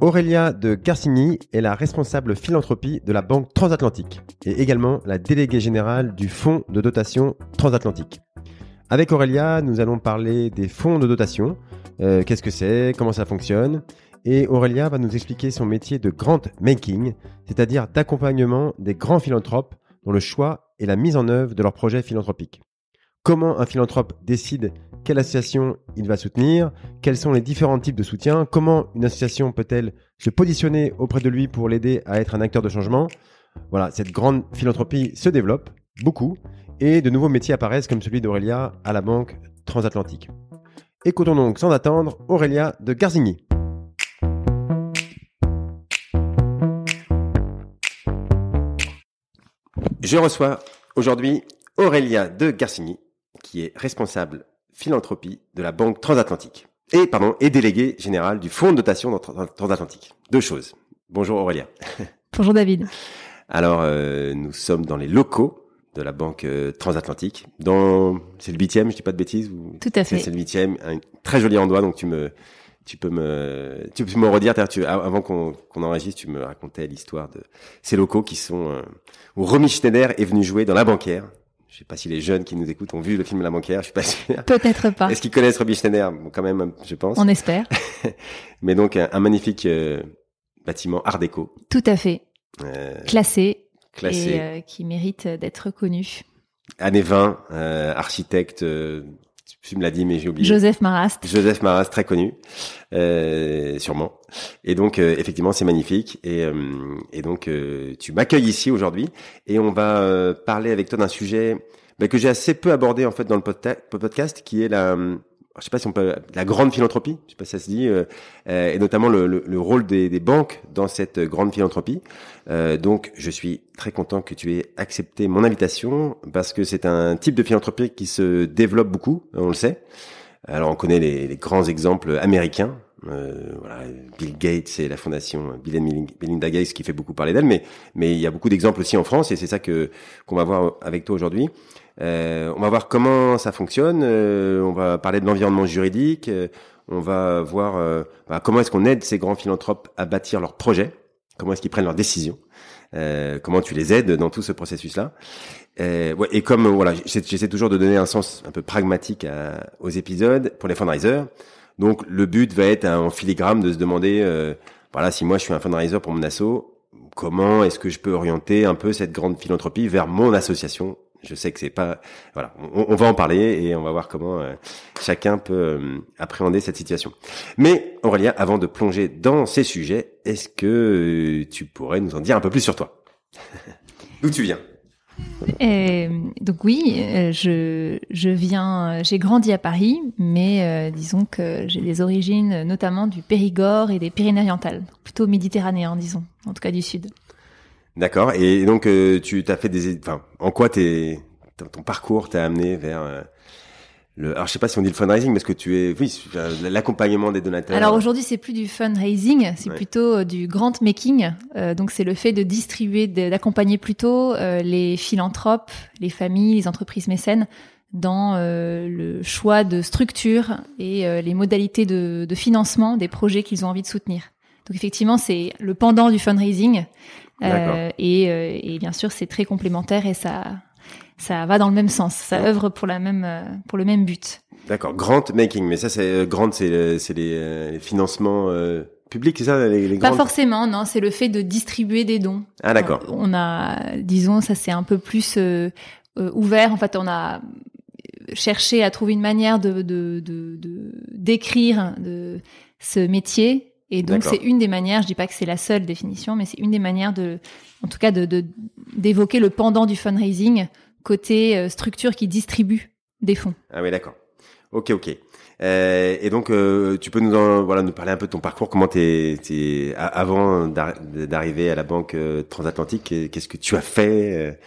Aurélia de Garcigny est la responsable philanthropie de la Banque Transatlantique et également la déléguée générale du Fonds de dotation transatlantique. Avec Aurélia, nous allons parler des fonds de dotation, euh, qu'est-ce que c'est, comment ça fonctionne, et Aurélia va nous expliquer son métier de grant making, c'est-à-dire d'accompagnement des grands philanthropes dans le choix et la mise en œuvre de leurs projets philanthropiques. Comment un philanthrope décide quelle association il va soutenir, quels sont les différents types de soutien, comment une association peut-elle se positionner auprès de lui pour l'aider à être un acteur de changement. Voilà, cette grande philanthropie se développe beaucoup et de nouveaux métiers apparaissent comme celui d'Aurélia à la Banque Transatlantique. Écoutons donc sans attendre Aurélia de Garzigny. Je reçois aujourd'hui Aurélia de Garcigny, qui est responsable philanthropie de la Banque Transatlantique. Et, pardon, et déléguée générale du Fonds de dotation transatlantique. Deux choses. Bonjour Aurélia. Bonjour David. Alors, euh, nous sommes dans les locaux de la Banque euh, Transatlantique. Dans, c'est le huitième, je dis pas de bêtises. Ou... Tout à fait. C'est le huitième, un très joli endroit, donc tu me, tu peux me, tu peux me redire, tu, avant qu'on qu'on enregistre, tu me racontais l'histoire de ces locaux qui sont euh, où Romy Schneider est venu jouer dans la banquière. Je sais pas si les jeunes qui nous écoutent ont vu le film La banquière, je suis pas sûr. Peut-être pas. Est-ce qu'ils connaissent Romy Schneider? Bon, Quand même, je pense. On espère. Mais donc un, magnifique euh, bâtiment Art déco. Tout à fait. Euh, classé. Classé. Et euh, qui mérite d'être reconnu. Année 20, euh, architecte tu me l'as dit, mais j'ai oublié. Joseph Marast. Joseph Marast, très connu, euh, sûrement. Et donc, euh, effectivement, c'est magnifique. Et, euh, et donc, euh, tu m'accueilles ici aujourd'hui, et on va parler avec toi d'un sujet bah, que j'ai assez peu abordé en fait dans le podcast, qui est la, je sais pas si on peut la grande philanthropie, je sais pas si ça se dit, euh, euh, et notamment le, le, le rôle des, des, banques dans cette grande philanthropie. Euh, donc, je suis très content que tu aies accepté mon invitation parce que c'est un type de philanthropie qui se développe beaucoup, on le sait. Alors, on connaît les, les grands exemples américains. Euh, voilà, Bill Gates et la fondation Bill and Melinda Gates qui fait beaucoup parler d'elle, mais mais il y a beaucoup d'exemples aussi en France et c'est ça que qu'on va voir avec toi aujourd'hui. Euh, on va voir comment ça fonctionne. Euh, on va parler de l'environnement juridique. Euh, on va voir bah, comment est-ce qu'on aide ces grands philanthropes à bâtir leurs projets. Comment est-ce qu'ils prennent leurs décisions. comment tu les aides dans tout ce processus-là. Ouais, et comme voilà, j'essaie toujours de donner un sens un peu pragmatique aux épisodes pour les fundraisers. Donc le but va être en filigrane de se demander, voilà, si moi je suis un fundraiser pour mon asso, comment est-ce que je peux orienter un peu cette grande philanthropie vers mon association je sais que c'est pas voilà, on, va en parler et on va voir comment euh, chacun peut euh, appréhender cette situation. Mais Aurélien, avant de plonger dans ces sujets, est-ce que tu pourrais nous en dire un peu plus sur toi? D'où tu viens? Donc oui, euh, je, je viens, j'ai grandi à Paris, mais disons que j'ai des origines notamment du Périgord et des Pyrénées-Orientales, plutôt méditerranéen, disons, en tout cas du sud. D'accord. Et donc, euh, tu t'as fait des, enfin, en quoi t'es, ton parcours t'a amené vers euh, le, alors je sais pas si on dit le fundraising, parce que tu es, oui, l'accompagnement des donateurs. Alors aujourd'hui, c'est plus du fundraising, c'est plutôt euh, du grant making. donc c'est le fait de distribuer, d'accompagner plutôt les philanthropes, les familles, les entreprises mécènes dans le choix de structure et les modalités de, de financement des projets qu'ils ont envie de soutenir. Donc effectivement, c'est le pendant du fundraising. Euh, et, euh, et, bien sûr, c'est très complémentaire et ça, ça va dans le même sens. Ça œuvre pour la même, euh, pour le même but. D'accord. Grant making, mais ça, c'est grant, c'est c'est les, les, financements publics, c'est ça les, les Pas forcément, non. C'est le fait de distribuer des dons. Ah d'accord. on a, disons, ça c'est un peu plus ouvert. En fait, on a cherché à trouver une manière de de d'écrire de, de, ce métier et donc c'est une des manières, je dis pas que c'est la seule définition, mais c'est une des manières de, en tout cas, de d'évoquer le pendant du fundraising côté euh, structure qui distribue des fonds. Ah oui, d'accord. Ok, ok. et donc, tu peux nous en, voilà nous parler un peu de ton parcours, comment t'es, t'es avant d'arriver à la banque transatlantique, qu'est-ce que tu as fait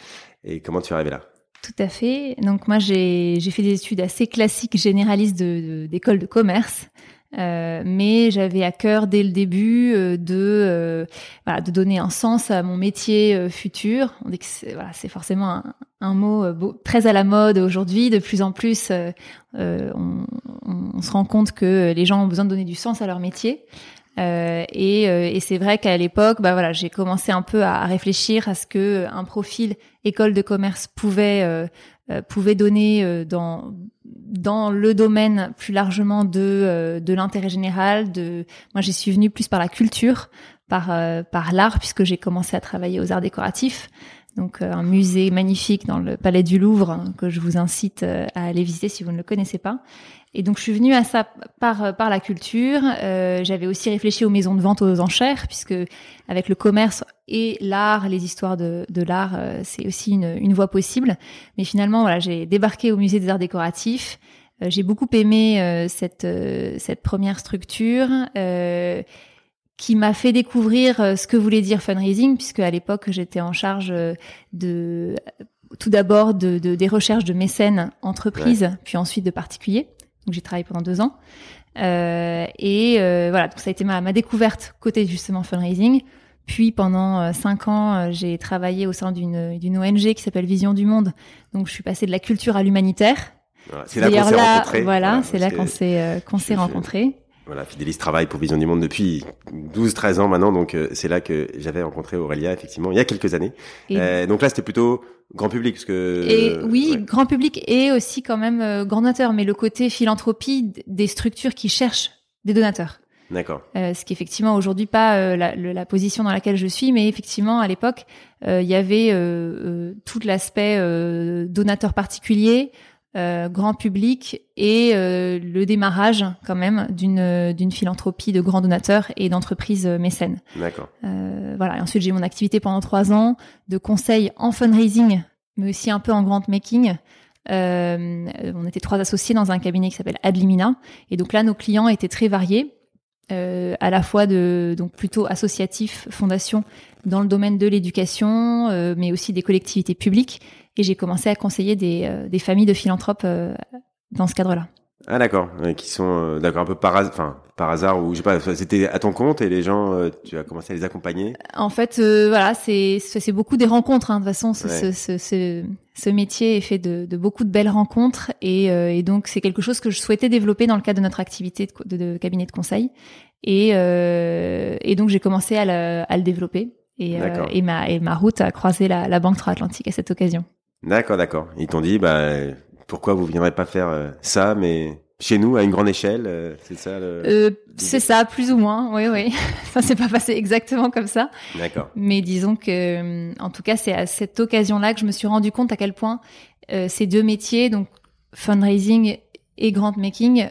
et comment tu es arrivé là? Tout à fait. Donc moi j'ai fait des études assez classiques généralistes d'école de, de, commerce. Euh, mais j'avais à cœur dès le début euh, de euh, voilà, de donner un sens à mon métier euh, futur. On dit que c'est voilà, c'est forcément un, mot euh, beau, très à la mode aujourd'hui. De plus en plus, on, on, se rend compte que les gens ont besoin de donner du sens à leur métier. et, et c'est vrai qu'à l'époque, bah voilà, j'ai commencé un peu à, réfléchir à ce que un profil école de commerce pouvait pouvait donner dans dans le domaine plus largement de euh, de l'intérêt général. De moi, j'y suis venue plus par la culture, par euh, par l'art, puisque j'ai commencé à travailler aux arts décoratifs. Donc euh, un musée magnifique dans le Palais du Louvre hein, que je vous incite à aller visiter si vous ne le connaissez pas. Et donc je suis venue à ça par par la culture. Euh, J'avais aussi réfléchi aux maisons de vente aux enchères puisque avec le commerce et l'art, les histoires de, de l'art, c'est aussi une, une voie possible. Mais finalement voilà, j'ai débarqué au musée des arts décoratifs. Euh, j'ai beaucoup aimé euh, cette euh, cette première structure qui m'a fait découvrir ce que voulait dire fundraising, puisque à l'époque j'étais en charge de tout d'abord de, de, des recherches de mécènes entreprises, puis ensuite de particuliers. Donc j'ai travaillé pendant deux ans. Euh, et voilà, donc ça a été ma, ma découverte côté justement fundraising. Puis pendant cinq ans, j'ai travaillé au sein d'une d'une ONG qui s'appelle Vision du Monde. Donc je suis passée de la culture à l'humanitaire. C'est là qu'on s'est rencontrés. Voilà, c'est là qu'on s'est euh, qu'on s'est rencontrés. Voilà, Fidélis travaille pour Vision du Monde depuis 12-13 ans maintenant, donc euh, c'est là que j'avais rencontré Aurélia effectivement il y a quelques années. Euh, donc là c'était plutôt grand public parce que et oui grand public et aussi quand même euh, grand donateur, mais le côté philanthropie des structures qui cherchent des donateurs. D'accord. Euh, ce qui effectivement aujourd'hui pas la, la, position dans laquelle je suis, mais effectivement à l'époque il y avait tout l'aspect donateur particulier, euh, grand public et euh, le démarrage quand même d'une d'une philanthropie de grands donateurs et d'entreprises mécènes. D'accord. Euh, voilà. Et ensuite j'ai mon activité pendant trois ans de conseil en fundraising, mais aussi un peu en grant making. Euh, on était trois associés dans un cabinet qui s'appelle Adlimina et donc là nos clients étaient très variés. Euh, à la fois de donc plutôt associatifs, fondations dans le domaine de l'éducation, euh, mais aussi des collectivités publiques et j'ai commencé à conseiller des, euh, des familles de philanthropes dans ce cadre-là. Ah d'accord, qui sont euh, d'accord un peu par hasard, enfin par hasard ou je sais pas, c'était à ton compte et les gens, tu as commencé à les accompagner? En fait, voilà, c'est c'est beaucoup des rencontres. Hein. De toute façon, ce, ce, ce, ce, métier est fait de, de, beaucoup de belles rencontres et, et donc c'est quelque chose que je souhaitais développer dans le cadre de notre activité de, de, cabinet de conseil et et donc j'ai commencé à le, à le développer et, et ma et ma route a croisé la, la banque transatlantique à cette occasion. D'accord, d'accord. Ils t'ont dit, bah, pourquoi vous viendrez pas faire euh, ça, mais chez nous à une grande échelle, euh, c'est ça le... euh, C'est ça, plus ou moins. Oui, oui. ça s'est pas passé exactement comme ça. D'accord. Mais disons que, en tout cas, c'est à cette occasion-là que je me suis rendu compte à quel point ces deux métiers, donc fundraising et grant making,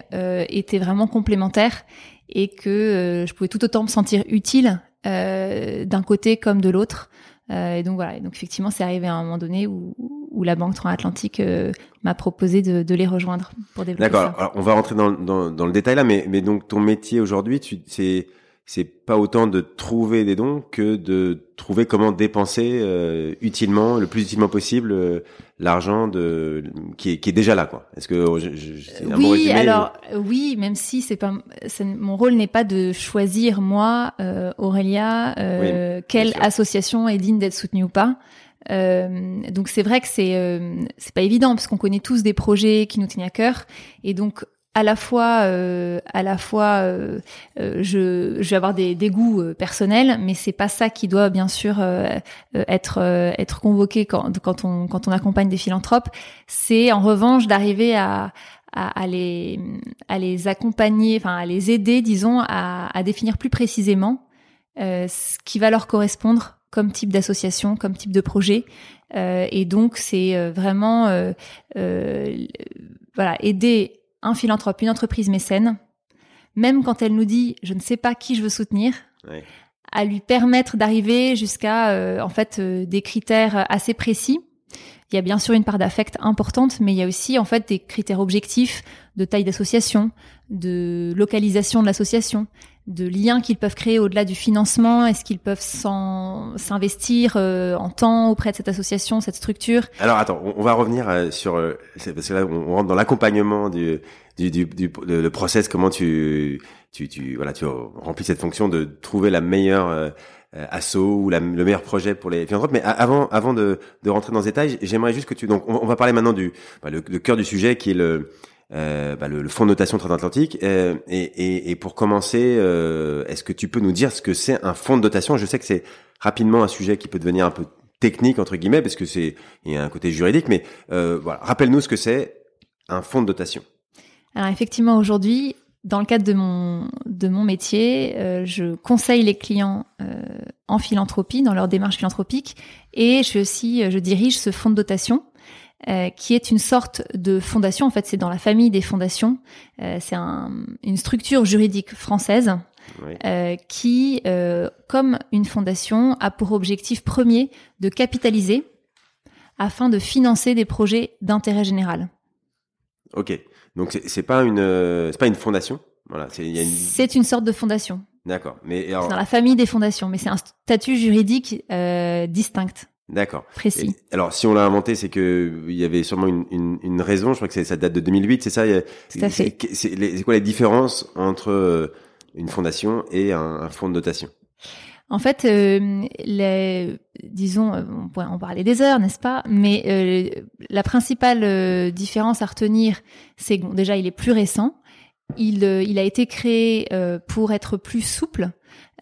étaient vraiment complémentaires et que je pouvais tout autant me sentir utile d'un côté comme de l'autre. Euh, et donc voilà. Et donc effectivement, c'est arrivé à un moment donné où, où la Banque Transatlantique euh, m'a proposé de, de, les rejoindre pour développer D'accord. Alors on va rentrer dans, dans, dans, le détail là, mais, mais donc ton métier aujourd'hui, tu c'est c'est pas autant de trouver des dons que de trouver comment dépenser euh, utilement, le plus utilement possible, euh, l'argent de qui est, qui est déjà là, quoi. Est-ce que je, je, un oui, alors oui, même si c'est pas mon rôle n'est pas de choisir moi, euh, Aurélia, quelle association est digne d'être soutenue ou pas. donc c'est vrai que c'est c'est pas évident parce qu'on connaît tous des projets qui nous tiennent à cœur et donc à la fois, euh, à la fois, euh, euh, je, je vais avoir des, des goûts personnels, mais c'est pas ça qui doit bien sûr être être convoqué quand, quand on quand on accompagne des philanthropes. C'est en revanche d'arriver à, à, à, les à les accompagner, enfin à les aider, disons, à, à définir plus précisément ce qui va leur correspondre comme type d'association, comme type de projet. et donc c'est vraiment voilà aider un philanthrope, une entreprise mécène, même quand elle nous dit je ne sais pas qui je veux soutenir, à lui permettre d'arriver jusqu'à euh, en fait euh, des critères assez précis. Il y a bien sûr une part d'affect importante, mais il y a aussi en fait des critères objectifs de taille d'association, de localisation de l'association, de liens qu'ils peuvent créer au-delà du financement? Est-ce qu'ils peuvent s'investir euh, en temps auprès de cette association, cette structure? Alors attends, on, va revenir euh, sur euh, parce que là on rentre dans l'accompagnement du du, du, du le, process, comment tu tu tu voilà tu remplis cette fonction de trouver la meilleure euh, asso ou le meilleur projet pour les philanthropes. Mais avant, avant de, de rentrer dans ce détail, j'aimerais juste que tu donc on, va parler maintenant du bah, le, cœur du sujet qui est le euh, bah, le, fonds de notation transatlantique. Euh, et, et, et, pour commencer, euh, est-ce que tu peux nous dire ce que c'est un fonds de dotation Je sais que c'est rapidement un sujet qui peut devenir un peu technique entre guillemets parce que c'est il y a un côté juridique, mais euh, voilà, rappelle-nous ce que c'est un fonds de dotation. Alors effectivement, aujourd'hui, dans le cadre de mon, de mon métier, euh, je conseille les clients euh, en philanthropie, dans leur démarche philanthropique, et je aussi, euh, je dirige ce fonds de dotation, qui est une sorte de fondation. En fait, c'est dans la famille des fondations. c'est un, une structure juridique française qui, comme une fondation, a pour objectif premier de capitaliser afin de financer des projets d'intérêt général. Ok. Donc c'est pas une c'est pas une fondation. Voilà, c'est une... c'est une sorte de fondation. D'accord. Mais alors... dans la famille des fondations, mais c'est un statut juridique euh, distinct. D'accord. Précis. alors, si on l'a inventé, c'est que il y avait sûrement une, une, une raison. Je crois que ça date de 2008, c'est ça? Tout à fait. C'est quoi les différences entre euh, une fondation et un, un fonds de dotation? En fait, euh, les, disons, euh, on pourrait en parler des heures, n'est-ce pas? Mais euh, la principale euh, différence à retenir, c'est que bon, déjà, il est plus récent. Il, il a été créé pour être plus souple,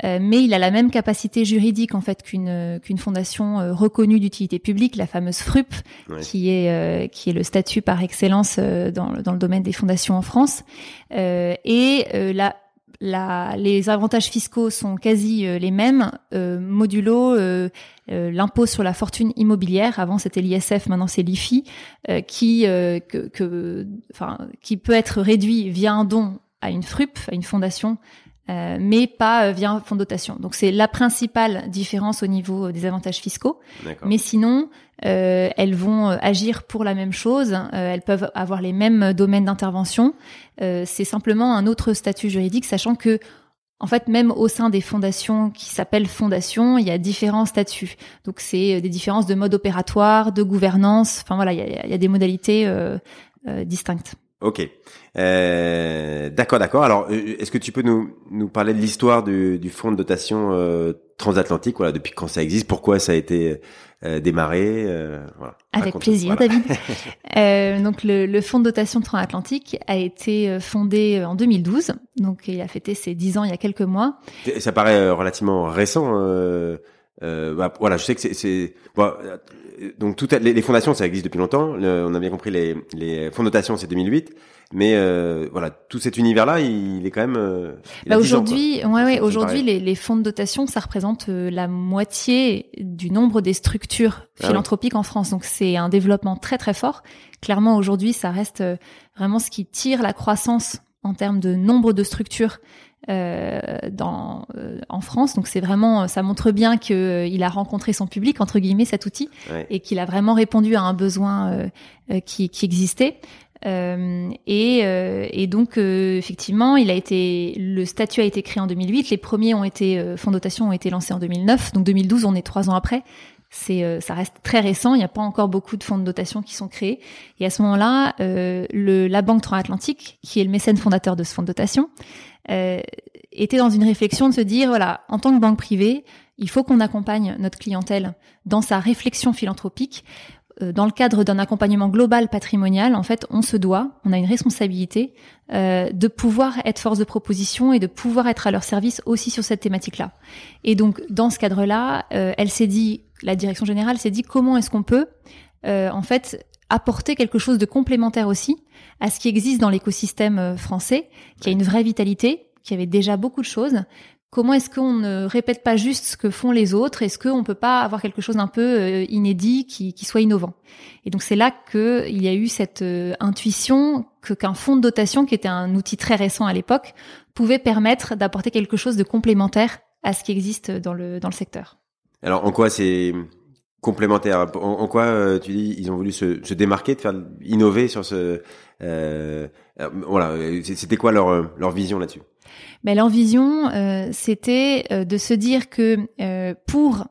mais il a la même capacité juridique en fait qu'une qu'une fondation reconnue d'utilité publique, la fameuse FRUP, qui est qui est le statut par excellence dans, dans le domaine des fondations en France. et la la, les avantages fiscaux sont quasi euh, les mêmes, euh, modulo euh, l'impôt sur la fortune immobilière. Avant c'était l'ISF, maintenant c'est l'IFI, qui que, que, enfin, qui peut être réduit via un don à une FRUP, à une fondation, mais pas via un fonds de dotation. Donc c'est la principale différence au niveau des avantages fiscaux. Mais sinon, euh, elles vont agir pour la même chose, elles peuvent avoir les mêmes domaines d'intervention. c'est simplement un autre statut juridique, sachant que en fait, même au sein des fondations qui s'appellent fondations, il y a différents statuts. Donc, c'est des différences de mode opératoire, de gouvernance. Enfin voilà, il y a, il y a des modalités euh, euh, distinctes. Ok, euh, d'accord, d'accord. Alors, euh, est-ce que tu peux nous nous parler de l'histoire du, du fonds de dotation euh, transatlantique Voilà, depuis quand ça existe, pourquoi ça a été euh, démarré voilà. Avec plaisir, David. donc, le, le, fonds de dotation transatlantique a été fondé en 2012. Donc, il a fêté ses 10 ans il y a quelques mois. Ça paraît relativement récent. Bah, voilà, je sais que c'est bon, donc toutes les, fondations, ça existe depuis longtemps. on a bien compris les, les fonds notation, c'est 2008. Mais euh, voilà, tout cet univers-là, il, est quand même. Euh, bah aujourd'hui, ouais, ouais, aujourd'hui, les, les, fonds de dotation, ça représente euh, la moitié du nombre des structures ah philanthropiques en France. Donc c'est un développement très très fort. Clairement, aujourd'hui, ça reste vraiment ce qui tire la croissance en termes de nombre de structures euh, dans, euh, en France. Donc c'est vraiment, ça montre bien qu'il euh, a rencontré son public entre guillemets cet outil et qu'il a vraiment répondu à un besoin qui, qui, existait. et, et, donc effectivement, il a été, le statut a été créé en 2008. Les premiers ont été fonds dotation ont été lancés en 2009. Donc 2012, on est trois ans après c'est ça reste très récent. Il n'y a pas encore beaucoup de fonds de dotation qui sont créés. Et à ce moment-là, euh, le, la Banque Transatlantique, qui est le mécène fondateur de ce fonds de dotation, euh, était dans une réflexion de se dire, voilà, en tant que banque privée, il faut qu'on accompagne notre clientèle dans sa réflexion philanthropique. Euh, dans le cadre d'un accompagnement global patrimonial, en fait, on se doit, on a une responsabilité euh, de pouvoir être force de proposition et de pouvoir être à leur service aussi sur cette thématique-là. Et donc, dans ce cadre-là, euh, elle s'est dit, la direction générale s'est dit, comment est-ce qu'on peut, euh, en fait, apporter quelque chose de complémentaire aussi à ce qui existe dans l'écosystème euh, français, qui a une vraie vitalité, qui avait déjà beaucoup de choses. Comment est-ce qu'on ne répète pas juste ce que font les autres? Est-ce qu'on peut pas avoir quelque chose d'un peu euh, inédit qui, qui soit innovant? Et donc c'est là qu'il y a eu cette euh, intuition que qu'un fonds de dotation, qui était un outil très récent à l'époque, pouvait permettre d'apporter quelque chose de complémentaire à ce qui existe dans le dans le secteur. Alors en quoi c'est complémentaires. En, quoi tu dis ils ont voulu se, se, démarquer, de faire innover sur ce voilà, c'était quoi leur leur vision là-dessus? Mais leur vision, c'était de se dire que pour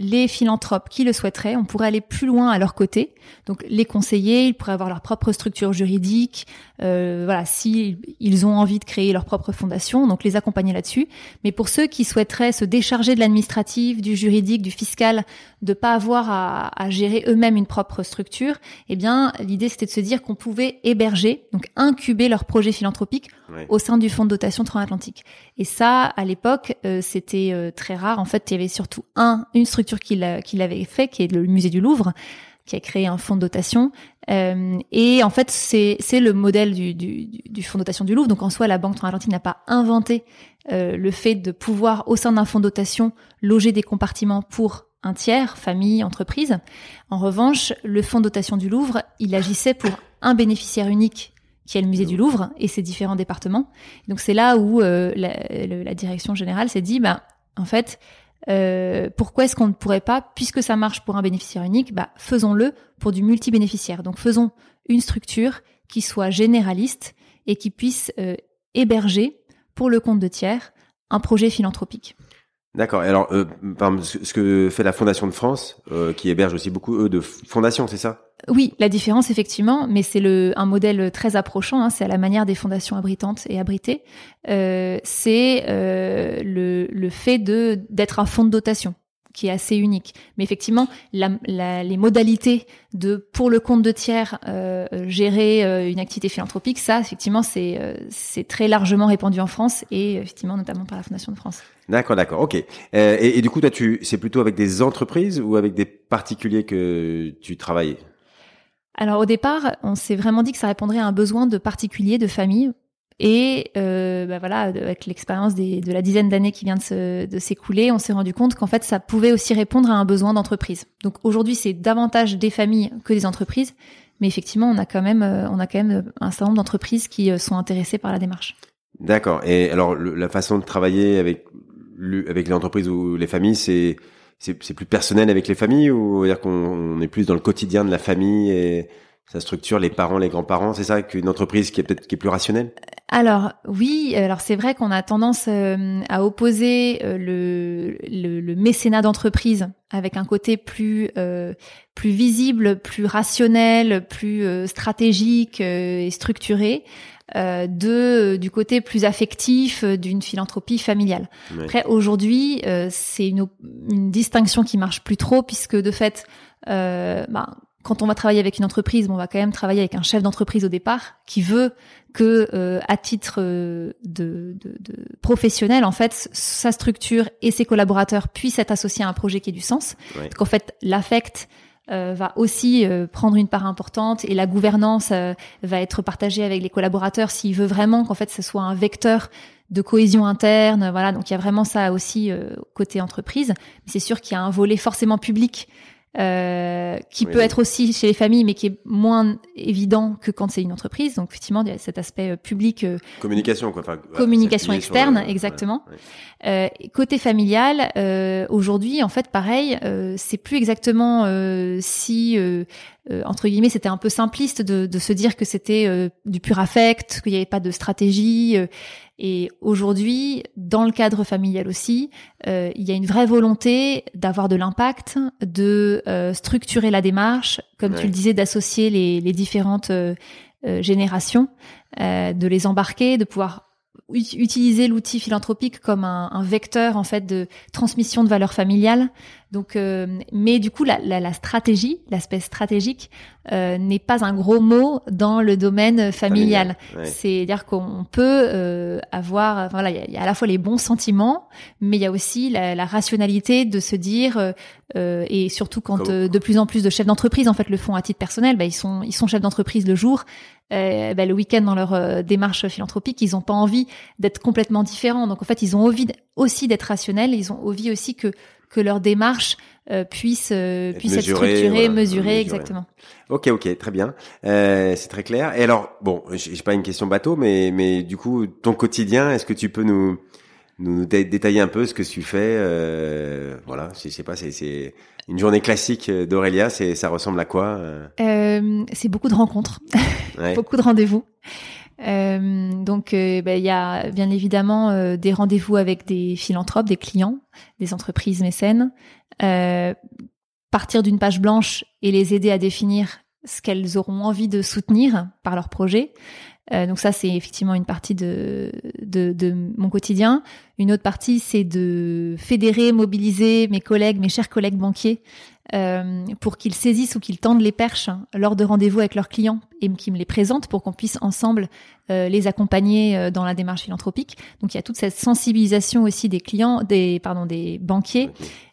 les philanthropes qui le souhaiteraient, on pourrait aller plus loin à leur côté. Donc les conseiller, ils pourraient avoir leur propre structure juridique, euh, voilà, si ils ont envie de créer leur propre fondation, donc les accompagner là-dessus. Mais pour ceux qui souhaiteraient se décharger de l'administratif, du juridique, du fiscal, de pas avoir à, à gérer eux-mêmes une propre structure, eh bien l'idée c'était de se dire qu'on pouvait héberger, donc incuber leur projet philanthropique au sein du fonds de dotation transatlantique. Et ça, à l'époque, euh, c'était euh, très rare. En fait, il y avait surtout un, une structure qui l'avait fait, qui est le musée du Louvre qui a créé un fonds de dotation. Euh, et en fait, c'est le modèle du, du, du, fonds de dotation du Louvre. Donc en soi, la Banque transatlantique n'a pas inventé euh, le fait de pouvoir, au sein d'un fonds de dotation, loger des compartiments pour un tiers, famille, entreprise. En revanche, le fonds de dotation du Louvre, il agissait pour un bénéficiaire unique qui est le musée du Louvre et ses différents départements. Donc c'est là où euh, la, direction générale s'est dit, bah, en fait, euh, pourquoi est-ce qu'on ne pourrait pas, puisque ça marche pour un bénéficiaire unique, bah, faisons-le pour du multibénéficiaire. Donc faisons une structure qui soit généraliste et qui puisse euh, héberger pour le compte de tiers un projet philanthropique. D'accord. Alors, euh, ce que fait la Fondation de France, euh, qui héberge aussi beaucoup eux de fondations, c'est ça? Oui, la différence effectivement, mais c'est le un modèle très approchant. Hein, c'est à la manière des fondations abritantes et abritées. Euh, c'est euh, le, le fait d'être un fonds de dotation qui est assez unique. Mais effectivement, la, la, les modalités de pour le compte de tiers euh, gérer euh, une activité philanthropique, ça effectivement c'est euh, c'est très largement répandu en France et effectivement notamment par la Fondation de France. D'accord, d'accord, ok. Et, et, du coup, toi, tu c'est plutôt avec des entreprises ou avec des particuliers que tu travailles? Alors au départ, on s'est vraiment dit que ça répondrait à un besoin de particuliers, de familles, et euh, bah voilà, avec l'expérience de la dizaine d'années qui vient de s'écouler, on s'est rendu compte qu'en fait, ça pouvait aussi répondre à un besoin d'entreprise. Donc aujourd'hui, c'est davantage des familles que des entreprises, mais effectivement, on a quand même, euh, on a quand même un certain nombre d'entreprises qui euh, sont intéressées par la démarche. D'accord. Et alors, la façon de travailler avec avec les entreprises ou les familles, c'est c'est plus personnel avec les familles ou dire qu'on est plus dans le quotidien de la famille et ça structure les parents, les grands-parents, c'est ça qu'une entreprise qui est peut-être qui est plus rationnelle? Alors oui, alors c'est vrai qu'on a tendance euh, à opposer euh, le, le, mécénat d'entreprise avec un côté plus euh, plus visible, plus rationnel, plus stratégique et structuré. de du côté plus affectif d'une philanthropie familiale. Après aujourd'hui, c'est une, une distinction qui marche plus trop puisque de fait, bah, quand on va travailler avec une entreprise, on va quand même travailler avec un chef d'entreprise au départ qui veut que, euh, à titre euh, de, de, de, professionnel, en fait, sa structure et ses collaborateurs puissent être associés à un projet qui ait du sens. Donc en fait, l'affect euh, va aussi prendre une part importante et la gouvernance va être partagée avec les collaborateurs s'il veut vraiment qu'en fait ce soit un vecteur de cohésion interne. Voilà, donc il y a vraiment ça aussi côté entreprise. Mais c'est sûr qu'il y a un volet forcément public euh, qui peut être aussi chez les familles, mais qui est moins évident que quand c'est une entreprise. Donc effectivement, il y a cet aspect euh, public. Euh, communication, quoi. communication externe, exactement. Euh, côté familial, aujourd'hui, en fait, pareil, c'est plus exactement si entre guillemets, c'était un peu simpliste de, de se dire que c'était du pur affect, qu'il n'y avait pas de stratégie. Et aujourd'hui, dans le cadre familial aussi, euh, il y a une vraie volonté d'avoir de l'impact, de euh, structurer la démarche, comme tu le disais, d'associer les, les différentes euh, générations, de les embarquer, de pouvoir utiliser l'outil philanthropique comme un, un, vecteur en fait de transmission de valeurs familiales. Donc, euh, mais du coup, la, la, la stratégie, l'aspect stratégique, euh, n'est pas un gros mot dans le domaine familial. C'est-à-dire qu'on peut euh, avoir, voilà, il y, a à la fois les bons sentiments, mais il y a aussi la, la rationalité de se dire, euh, et surtout quand de plus en plus de chefs d'entreprise en fait le font à titre personnel, bah, ils sont ils sont chefs d'entreprise le jour, euh, bah, le week-end dans leur euh, démarche philanthropique, ils n'ont pas envie d'être complètement différents. Donc en fait, ils ont envie aussi d'être rationnels. Ils ont envie aussi que que leur démarche euh, puisse euh, puisse être structurée, mesurée, exactement. Ok, ok, très bien, euh, c'est très clair. Et alors, bon, j'ai pas une question bateau, mais mais du coup, ton quotidien, est-ce que tu peux nous nous détailler un peu ce que tu fais Voilà, je sais pas, c'est une journée classique d'Aurélia, c'est ça ressemble à quoi C'est beaucoup de rencontres, beaucoup de rendez-vous. Euh, donc, euh, ben, il y a bien évidemment euh, des rendez-vous avec des philanthropes, des clients, des entreprises mécènes. partir d'une page blanche et les aider à définir ce qu'elles auront envie de soutenir par leur projet. donc ça, c'est effectivement une partie de, de, de, mon quotidien. Une autre partie, c'est de fédérer, mobiliser mes collègues, mes chers collègues banquiers, euh, pour qu'ils saisissent ou qu'ils tendent les perches hein, lors de rendez-vous avec leurs clients et qu'ils me les présentent pour qu'on puisse ensemble euh, les accompagner euh, dans la démarche philanthropique. Donc il y a toute cette sensibilisation aussi des clients, des pardon, des banquiers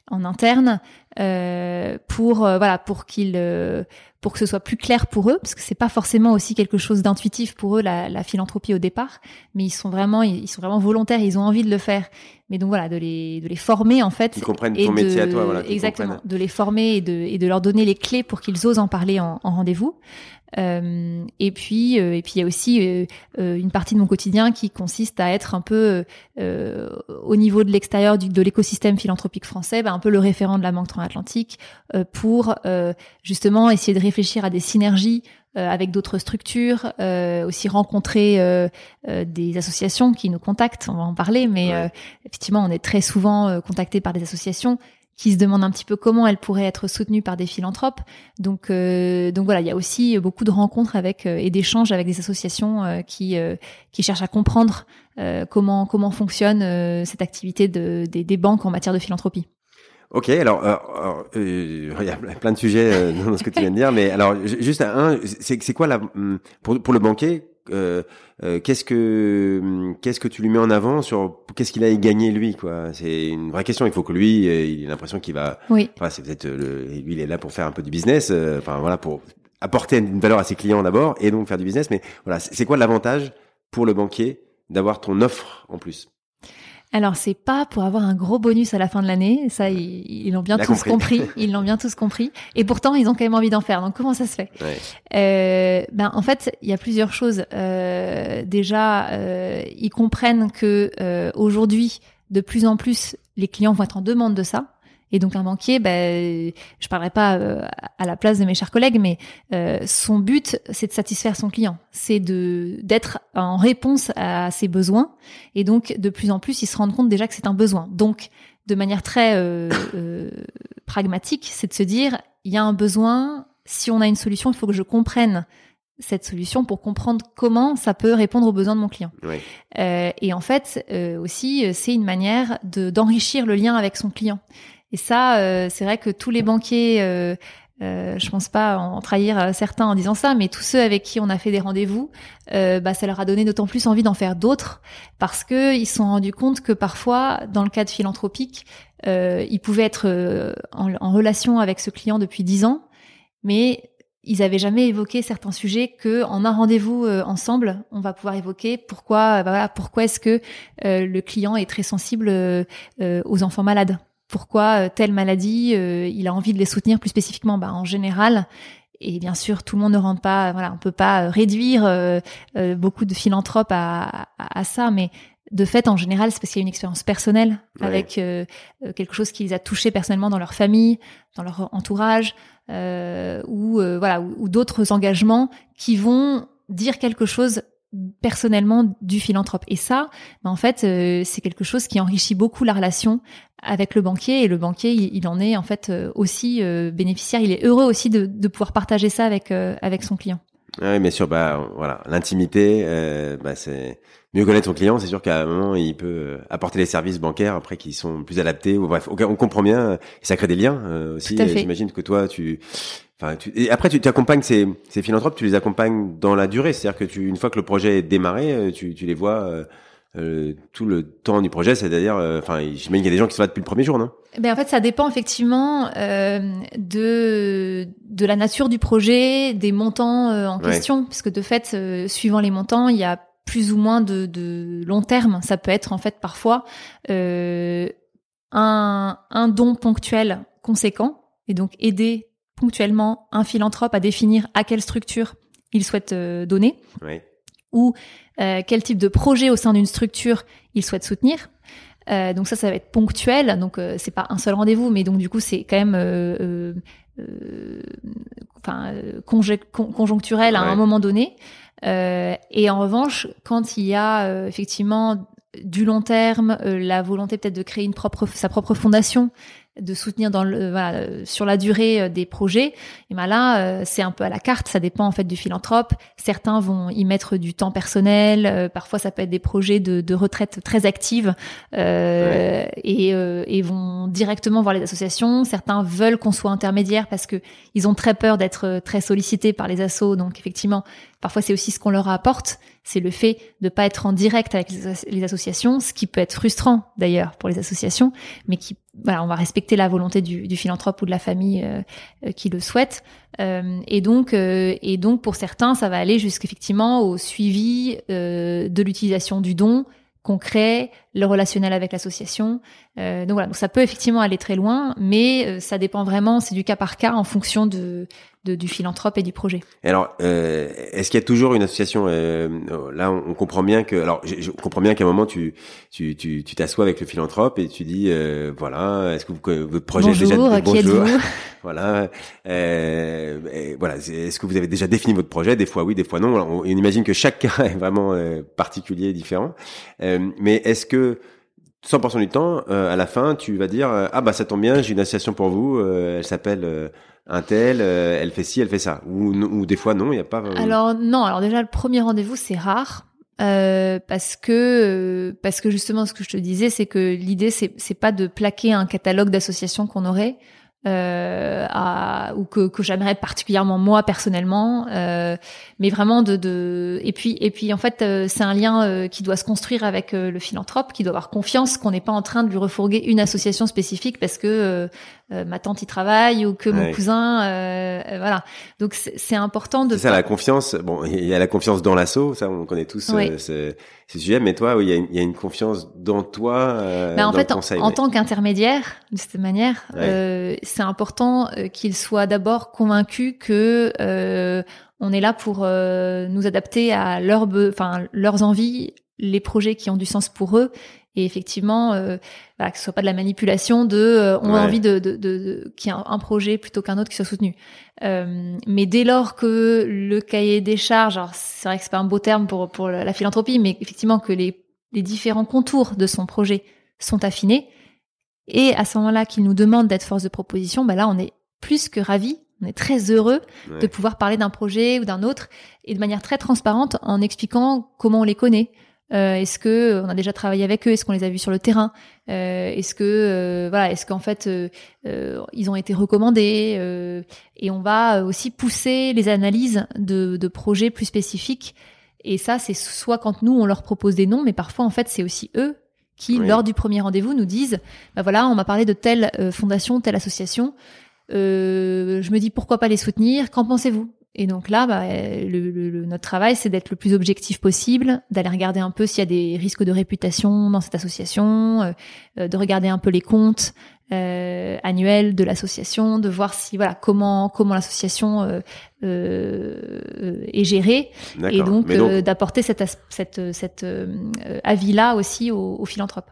en interne euh, pour euh, voilà pour qu'ils euh, pour que ce soit plus clair pour eux parce que c'est pas forcément aussi quelque chose d'intuitif pour eux la, la, philanthropie au départ mais ils sont vraiment ils sont vraiment volontaires ils ont envie de le faire. Mais donc voilà de les de les former en fait ils comprennent ton métier à toi voilà exactement de les former et de et de leur donner les clés pour qu'ils osent en parler en, en rendez-vous euh, et puis, euh, et puis il y a aussi euh, une partie de mon quotidien qui consiste à être un peu au niveau de l'extérieur de l'écosystème philanthropique français, bah, un peu le référent de la Banque transatlantique pour justement essayer de réfléchir à des synergies avec d'autres structures, aussi rencontrer des associations qui nous contactent, on va en parler, mais effectivement on est très souvent contacté par des associations qui se demandent un petit peu comment elle pourrait être soutenue par des philanthropes. Donc, euh, donc voilà, il y a aussi beaucoup de rencontres avec euh, et d'échanges avec des associations euh, qui qui cherchent à comprendre comment comment fonctionne cette activité de, des, des banques en matière de philanthropie. Ok, alors, il y a plein de sujets dans ce que tu viens de dire, mais alors juste un, c'est quoi la hum, pour pour le banquier euh, euh, qu'est-ce que hum, qu'est-ce que tu lui mets en avant sur qu'est-ce qu'il a gagné lui quoi? C'est une vraie question. Il faut que lui euh, il ait l'impression qu'il va oui. Enfin, c'est peut-être lui il est là pour faire un peu du business enfin voilà pour apporter une valeur à ses clients d'abord et donc faire du business. Mais voilà c'est quoi l'avantage pour le banquier d'avoir ton offre en plus? Alors c'est pas pour avoir un gros bonus à la fin de l'année, ça ils l'ont bien tous compris. ils l'ont bien tous compris, et pourtant ils ont quand même envie d'en faire. Donc comment ça se fait euh, Ben en fait il y a plusieurs choses. Euh, déjà euh, ils comprennent que aujourd'hui de plus en plus les clients vont être en demande de ça. Et donc un banquier, ben, je parlerai pas euh, à la place de mes chers collègues, mais euh, son but, c'est de satisfaire son client, c'est de d'être en réponse à ses besoins. Et donc de plus en plus, ils se rendent compte déjà que c'est un besoin. Donc de manière très euh, pragmatique, c'est de se dire, il y a un besoin. Si on a une solution, il faut que je comprenne cette solution pour comprendre comment ça peut répondre aux besoins de mon client. Oui. et en fait, aussi, c'est une manière de d'enrichir le lien avec son client. Et ça, euh, c'est vrai que tous les banquiers, euh, euh, je pense pas en trahir certains en disant ça, mais tous ceux avec qui on a fait des rendez-vous, euh, bah, ça leur a donné d'autant plus envie d'en faire d'autres parce que ils se sont rendus compte que parfois, dans le cadre philanthropique, euh, ils pouvaient être en, relation avec ce client depuis dix ans, mais ils avaient jamais évoqué certains sujets que en un rendez-vous ensemble, on va pouvoir évoquer. Pourquoi, bah, voilà, pourquoi est-ce que le client est très sensible aux enfants malades pourquoi euh, telle maladie, euh, il a envie de les soutenir plus spécifiquement bah, En général, et bien sûr, tout le monde ne rentre pas, voilà, on peut pas euh, réduire beaucoup de philanthropes à, ça, mais de fait, en général, c'est parce qu'il y a une expérience personnelle avec quelque chose qui les a touchés personnellement dans leur famille, dans leur entourage, ou voilà, ou d'autres engagements qui vont dire quelque chose personnellement du philanthrope. Et ça, ben, en fait, euh, c'est quelque chose qui enrichit beaucoup la relation avec le banquier. Et le banquier, il, en est en fait euh, aussi euh, bénéficiaire. Il est heureux aussi de, de pouvoir partager ça avec avec son client. Oui, bien sûr. Bah voilà, l'intimité, bah, c'est mieux connaître son client. C'est sûr qu'à un moment, il peut apporter les services bancaires après qui sont plus adaptés. Ou bref, on comprend bien. Ça crée des liens aussi. J'imagine que toi, tu Enfin, tu, et après, tu, accompagnes ces, ces, philanthropes, tu les accompagnes dans la durée. C'est-à-dire que tu, une fois que le projet est démarré, euh, tu, tu les vois euh, euh, tout le temps du projet. C'est-à-dire, euh, enfin, j'imagine qu'il y a des gens qui sont là depuis le premier jour, non? Ben en fait, ça dépend effectivement euh, de de la nature du projet, des montants en question, parce que de fait, suivant les montants, il y a plus ou moins de, de long terme. Ça peut être en fait parfois un un don ponctuel conséquent et donc aider ponctuellement un philanthrope à définir à quelle structure il souhaite euh, donner oui. ou euh, quel type de projet au sein d'une structure il souhaite soutenir. Euh, donc ça, ça va être ponctuel. Donc euh, c'est pas un seul rendez-vous, mais donc du coup c'est quand même euh, enfin conjoncturel à un moment donné. et en revanche, quand il y a effectivement du long terme, la volonté peut-être de créer une propre sa propre fondation, de soutenir dans le voilà, sur la durée euh, des projets. Et ben là euh, c'est un peu à la carte ça dépend en fait du philanthrope. Certains vont y mettre du temps personnel euh, parfois ça peut être des projets de, de retraite très actives euh, et, et vont directement voir les associations. Certains veulent qu'on soit intermédiaire parce que ils ont très peur d'être très sollicités par les assos. Donc effectivement Parfois, c'est aussi ce qu'on leur apporte, c'est le fait de pas être en direct avec les associations, ce qui peut être frustrant d'ailleurs pour les associations, mais qui, voilà, on va respecter la volonté du, philanthrope ou de la famille euh, euh, qui le souhaite. Euh, et donc, et donc pour certains, ça va aller jusqu'effectivement au suivi de l'utilisation du don concret, le relationnel avec l'association. donc voilà, donc ça peut effectivement aller très loin, mais ça dépend vraiment, c'est du cas par cas en fonction de, du philanthrope et du projet. alors, euh, est-ce qu'il y a toujours une association euh, Là, on, comprend bien que, alors, je, comprends bien qu'à un moment tu tu tu tu t'assois avec le philanthrope et tu dis, euh, voilà, est-ce que vous, votre projet bonjour, est déjà qui bonjour, voilà, voilà, est-ce que vous avez déjà défini votre projet? Des fois oui, des fois non. on, imagine que chaque cas est vraiment particulier, différent. mais est-ce que 100% du temps, à la fin, tu vas dire ah bah ça tombe bien, j'ai une association pour vous. elle s'appelle un tel, euh, elle fait ci, elle fait ça. Ou, des fois non, il n'y a pas. Alors non, alors déjà le premier rendez-vous c'est rare. Euh, parce que parce que justement ce que je te disais c'est que l'idée c'est c'est pas de plaquer un catalogue d'associations qu'on aurait euh, à, ou que, que j'aimerais particulièrement moi personnellement, euh, mais vraiment de, de et puis et puis en fait euh, c'est un lien euh, qui doit se construire avec euh, le philanthrope, qui doit avoir confiance qu'on n'est pas en train de lui refourguer une association spécifique parce que ma tante y travaille ou que mon cousin, voilà. Donc c'est important de. C'est ça la confiance. Bon, il y a la confiance dans l'assaut, ça on connaît tous ce, ce, sujet, mais toi, il y, a une, y a une confiance dans toi. Ben, en fait, en, tant qu'intermédiaire, de cette manière, c'est important qu'il soit d'abord convaincu que on est là pour euh, nous adapter à leurs, enfin leurs envies, les projets qui ont du sens pour eux. Et effectivement, euh, que ce soit pas de la manipulation de euh, on a envie de, de, de, qu'il y ait un, projet plutôt qu'un autre qui soit soutenu. Euh, mais dès lors que le cahier des charges, alors c'est vrai que c'est pas un beau terme pour pour la philanthropie, mais effectivement que les les différents contours de son projet sont affinés, et à ce moment-là qu'il nous demande d'être force de proposition, bah là on est plus que ravi on est très heureux de pouvoir parler d'un projet ou d'un autre et de manière très transparente en expliquant comment on les connaît. Euh, est-ce que euh, on a déjà travaillé avec eux? Est-ce qu'on les a vus sur le terrain? Euh, Est-ce que voilà, est-ce qu'en fait ils ont été recommandés? Et on va aussi pousser les analyses de, projets plus spécifiques. Et ça, c'est soit quand nous on leur propose des noms, mais parfois en fait c'est aussi eux qui, lors du premier rendez-vous, nous disent bah voilà, on m'a parlé de telle fondation, telle association. Euh, je me dis pourquoi pas les soutenir? Qu'en pensez-vous? Et donc là, bah, le, notre travail, c'est d'être le plus objectif possible, d'aller regarder un peu s'il y a des risques de réputation dans cette association, euh, euh, de regarder un peu les comptes euh, annuels de l'association, de voir si voilà comment comment l'association est gérée, et donc, d'apporter cette cette cet avis là aussi aux, aux philanthropes.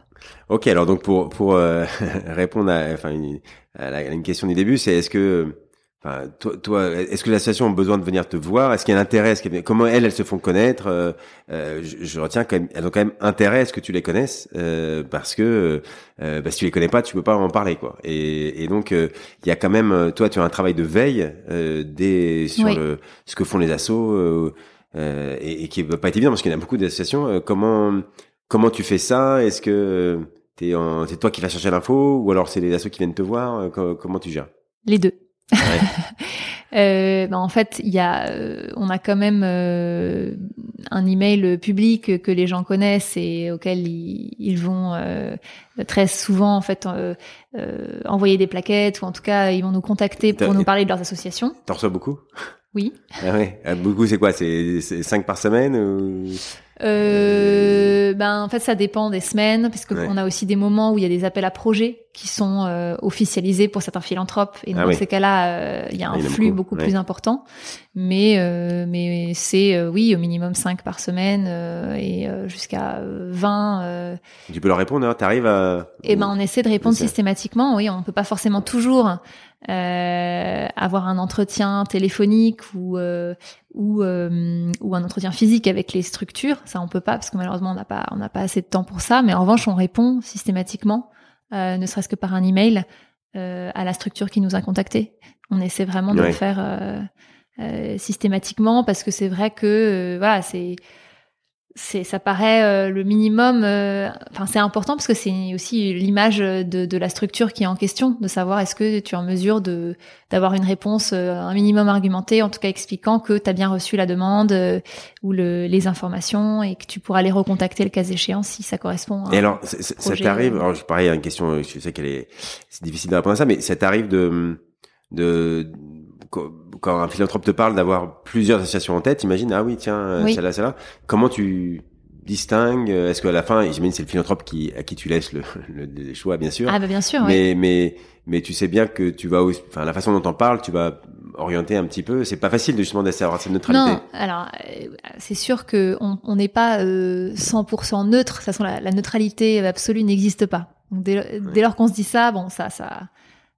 Ok, alors donc pour pour euh, répondre à, enfin une, à, une question du début, c'est est-ce que Enfin, toi, toi est-ce que l'association a besoin de venir te voir? Est-ce qu'il y a un intérêt? Est-ce Comment elles, elles se font connaître? Euh, euh je, je, retiens quand même, elles ont quand même intérêt à ce que tu les connaisses, euh, parce que euh, bah, si tu les connais pas, tu peux pas en parler, quoi. Et, et donc, il y a quand même, toi, tu as un travail de veille des sur le, ce que font les assos, et, et, qui va pas être évident parce qu'il y a beaucoup d'associations. comment Comment tu fais ça? Est-ce que c'est toi qui vas chercher l'info ou alors c'est les assos qui viennent te voir? Comment tu gères? Les deux. euh, ben en fait, il y a, euh, on a quand même euh, un email public que les gens connaissent et auquel ils, vont euh, très souvent en fait envoyer des plaquettes ou en tout cas ils vont nous contacter pour nous parler de leurs associations. T'en reçois beaucoup? Oui. Ah ouais. Beaucoup, c'est quoi? C'est cinq par semaine ou? Euh, ben en fait ça dépend des semaines parce qu'on a aussi des moments où il y a des appels à projets qui sont euh, officialisés pour certains philanthropes. Et ah dans ces cas-là euh, il y a un flux beaucoup, plus important. Mais euh, mais c'est oui au minimum 5 par semaine et jusqu'à 20 tu peux leur répondre hein, tu arrives à et eh ben on essaie de répondre systématiquement oui. On peut pas forcément toujours euh, avoir un entretien téléphonique ou euh, ou, euh, ou un entretien physique avec les structures. Ça, on peut pas parce que malheureusement, on n'a pas on n'a pas assez de temps pour ça. Mais en revanche, on répond systématiquement, ne serait-ce que par un email, à la structure qui nous a contactés. On essaie vraiment de le faire systématiquement parce que c'est vrai que voilà, c'est c'est ça paraît euh, le minimum euh, enfin c'est important parce que c'est aussi l'image de, de, la structure qui est en question de savoir est-ce que tu es en mesure de d'avoir une réponse euh, un minimum argumentée en tout cas expliquant que tu as bien reçu la demande ou le, les informations et que tu pourras les recontacter le cas échéant si ça correspond à et alors ça t'arrive alors pareil une question je sais qu'elle est c'est difficile de répondre à ça mais ça t'arrive de de quand un philanthrope te parle d'avoir plusieurs associations en tête, imagine ah oui tiens euh, celle-là celle-là. Comment tu distingues Est-ce qu'à la fin, j'imagine c'est le philanthrope qui à qui tu laisses le, le, choix bien sûr. Ah bah bien sûr. Mais mais mais tu sais bien que tu vas enfin la façon dont on parle, tu vas orienter un petit peu. C'est pas facile justement d'avoir cette neutralité. Non, alors euh, c'est sûr que on n'est pas euh, 100% neutre. De toute façon, la, la neutralité absolue n'existe pas. Donc dès, dès lors qu'on se dit ça, bon ça ça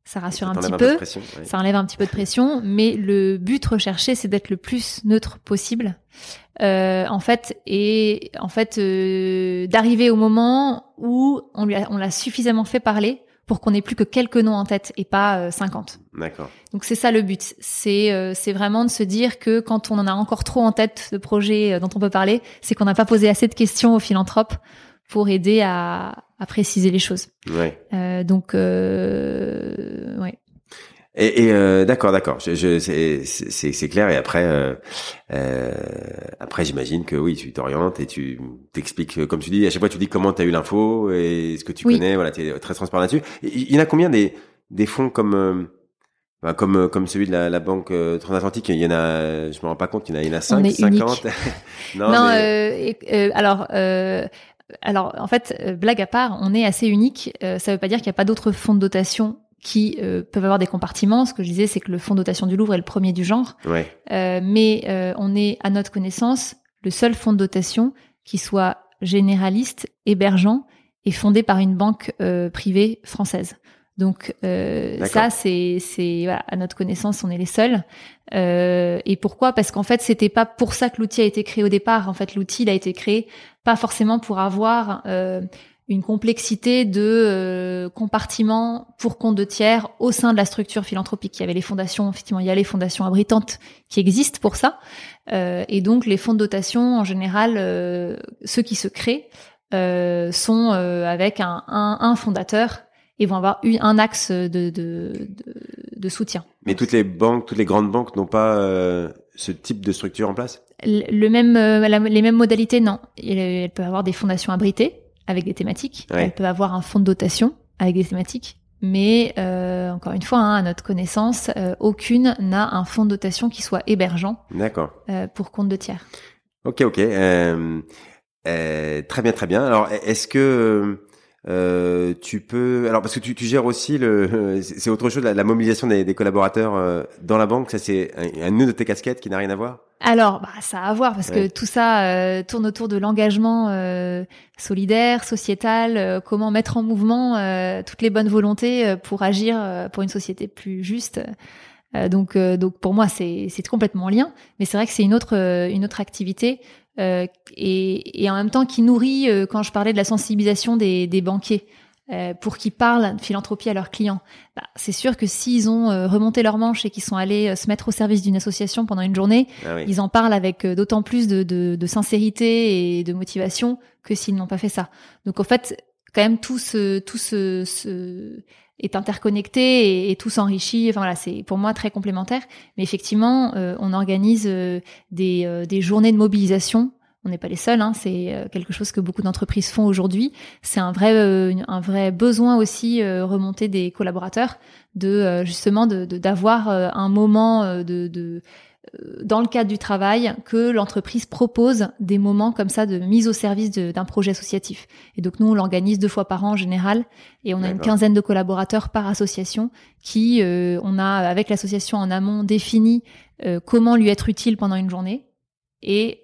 ça rassure un petit peu, ça enlève un petit peu de pression, mais le but recherché, c'est d'être le plus neutre possible, euh, en fait, et en fait euh, d'arriver au moment où on lui on l'a suffisamment fait parler pour qu'on ait plus que quelques noms en tête et pas 50. Euh, D'accord. Donc c'est ça le but, c'est euh, c'est vraiment de se dire que quand on en a encore trop en tête de projets euh, dont on peut parler, c'est qu'on n'a pas posé assez de questions aux philanthropes pour aider à, à préciser les choses. Ouais. Euh, donc, euh, ouais. Et, et euh, d'accord, d'accord. Je, je c'est, c'est, clair. Et après, euh, euh, après, j'imagine que oui, tu t'orientes et tu t'expliques, comme tu dis, à chaque fois tu dis comment tu as eu l'info et ce que tu connais. Voilà, tu es très transparent là-dessus. Il y en a combien des des fonds comme euh, bah, comme comme celui de la, la banque euh, transatlantique, il y en a, je me rends pas compte, il y en a, il y en a 5, 50. non, non mais... euh, alors alors en fait, euh, blague à part, on est assez unique. Euh, ça ne veut pas dire qu'il n'y a pas d'autres fonds de dotation qui euh, peuvent avoir des compartiments. Ce que je disais, c'est que le fonds de dotation du Louvre est le premier du genre. mais on est, à notre connaissance, le seul fonds de dotation qui soit généraliste, hébergeant et fondé par une banque privée française. Donc ça, c'est, c'est à notre connaissance, on est les seuls. et pourquoi? Parce qu'en fait, c'était pas pour ça que l'outil a été créé au départ. En fait, l'outil il a été créé pas forcément pour avoir euh, une complexité de euh, compartiments pour compte de tiers au sein de la structure philanthropique. Il y avait les fondations, effectivement, il y a les fondations abritantes qui existent pour ça. Euh, et donc, les fonds de dotation, en général, ceux qui se créent, sont avec un, fondateur et vont avoir eu un axe de, de soutien. Mais toutes les banques, toutes les grandes banques n'ont pas ce type de structure en place? Le même, euh, les mêmes modalités, non. Elle peut avoir des fondations abritées avec des thématiques. Elle peut avoir un fonds de dotation avec des thématiques. Mais euh, encore une fois, hein, à notre connaissance, euh, aucune n'a un fonds de dotation qui soit hébergeant. D'accord. pour compte de tiers. Ok, ok. très bien, très bien. Alors, est-ce que euh, tu peux, alors parce que tu, tu gères aussi le, c'est autre chose, la, mobilisation des, des collaborateurs euh, dans la banque. Ça, c'est un, un, nœud de tes casquettes qui n'a rien à voir? Alors, bah, ça a à voir parce que tout ça euh, tourne autour de l'engagement euh, solidaire, sociétal. comment mettre en mouvement toutes les bonnes volontés pour agir pour une société plus juste. donc, donc pour moi, c'est c'est complètement lien. Mais c'est vrai que c'est une autre une autre activité euh, et, et, en même temps qui nourrit, euh, quand je parlais de la sensibilisation des, des banquiers, euh, pour qu'ils parlent de philanthropie à leurs clients. Bah, c'est sûr que s'ils ont remonté leurs manches et qu'ils sont allés se mettre au service d'une association pendant une journée, ah ils en parlent avec d'autant plus de, de, de, sincérité et de motivation que s'ils n'ont pas fait ça. Donc en fait, quand même tout ce, tout ce, ce est interconnecté et, tout s'enrichit. Enfin voilà, c'est pour moi très complémentaire. Mais effectivement, euh, on organise euh, des, euh, des, journées de mobilisation. On n'est pas les seuls. Hein, c'est quelque chose que beaucoup d'entreprises font aujourd'hui. C'est un vrai, un vrai besoin aussi remonté des collaborateurs de justement d'avoir de, un moment de, de dans le cadre du travail que l'entreprise propose des moments comme ça de mise au service d'un projet associatif. Et donc nous, on l'organise deux fois par an en général, et on a une quinzaine de collaborateurs par association qui, euh, on a avec l'association en amont défini euh, comment lui être utile pendant une journée, et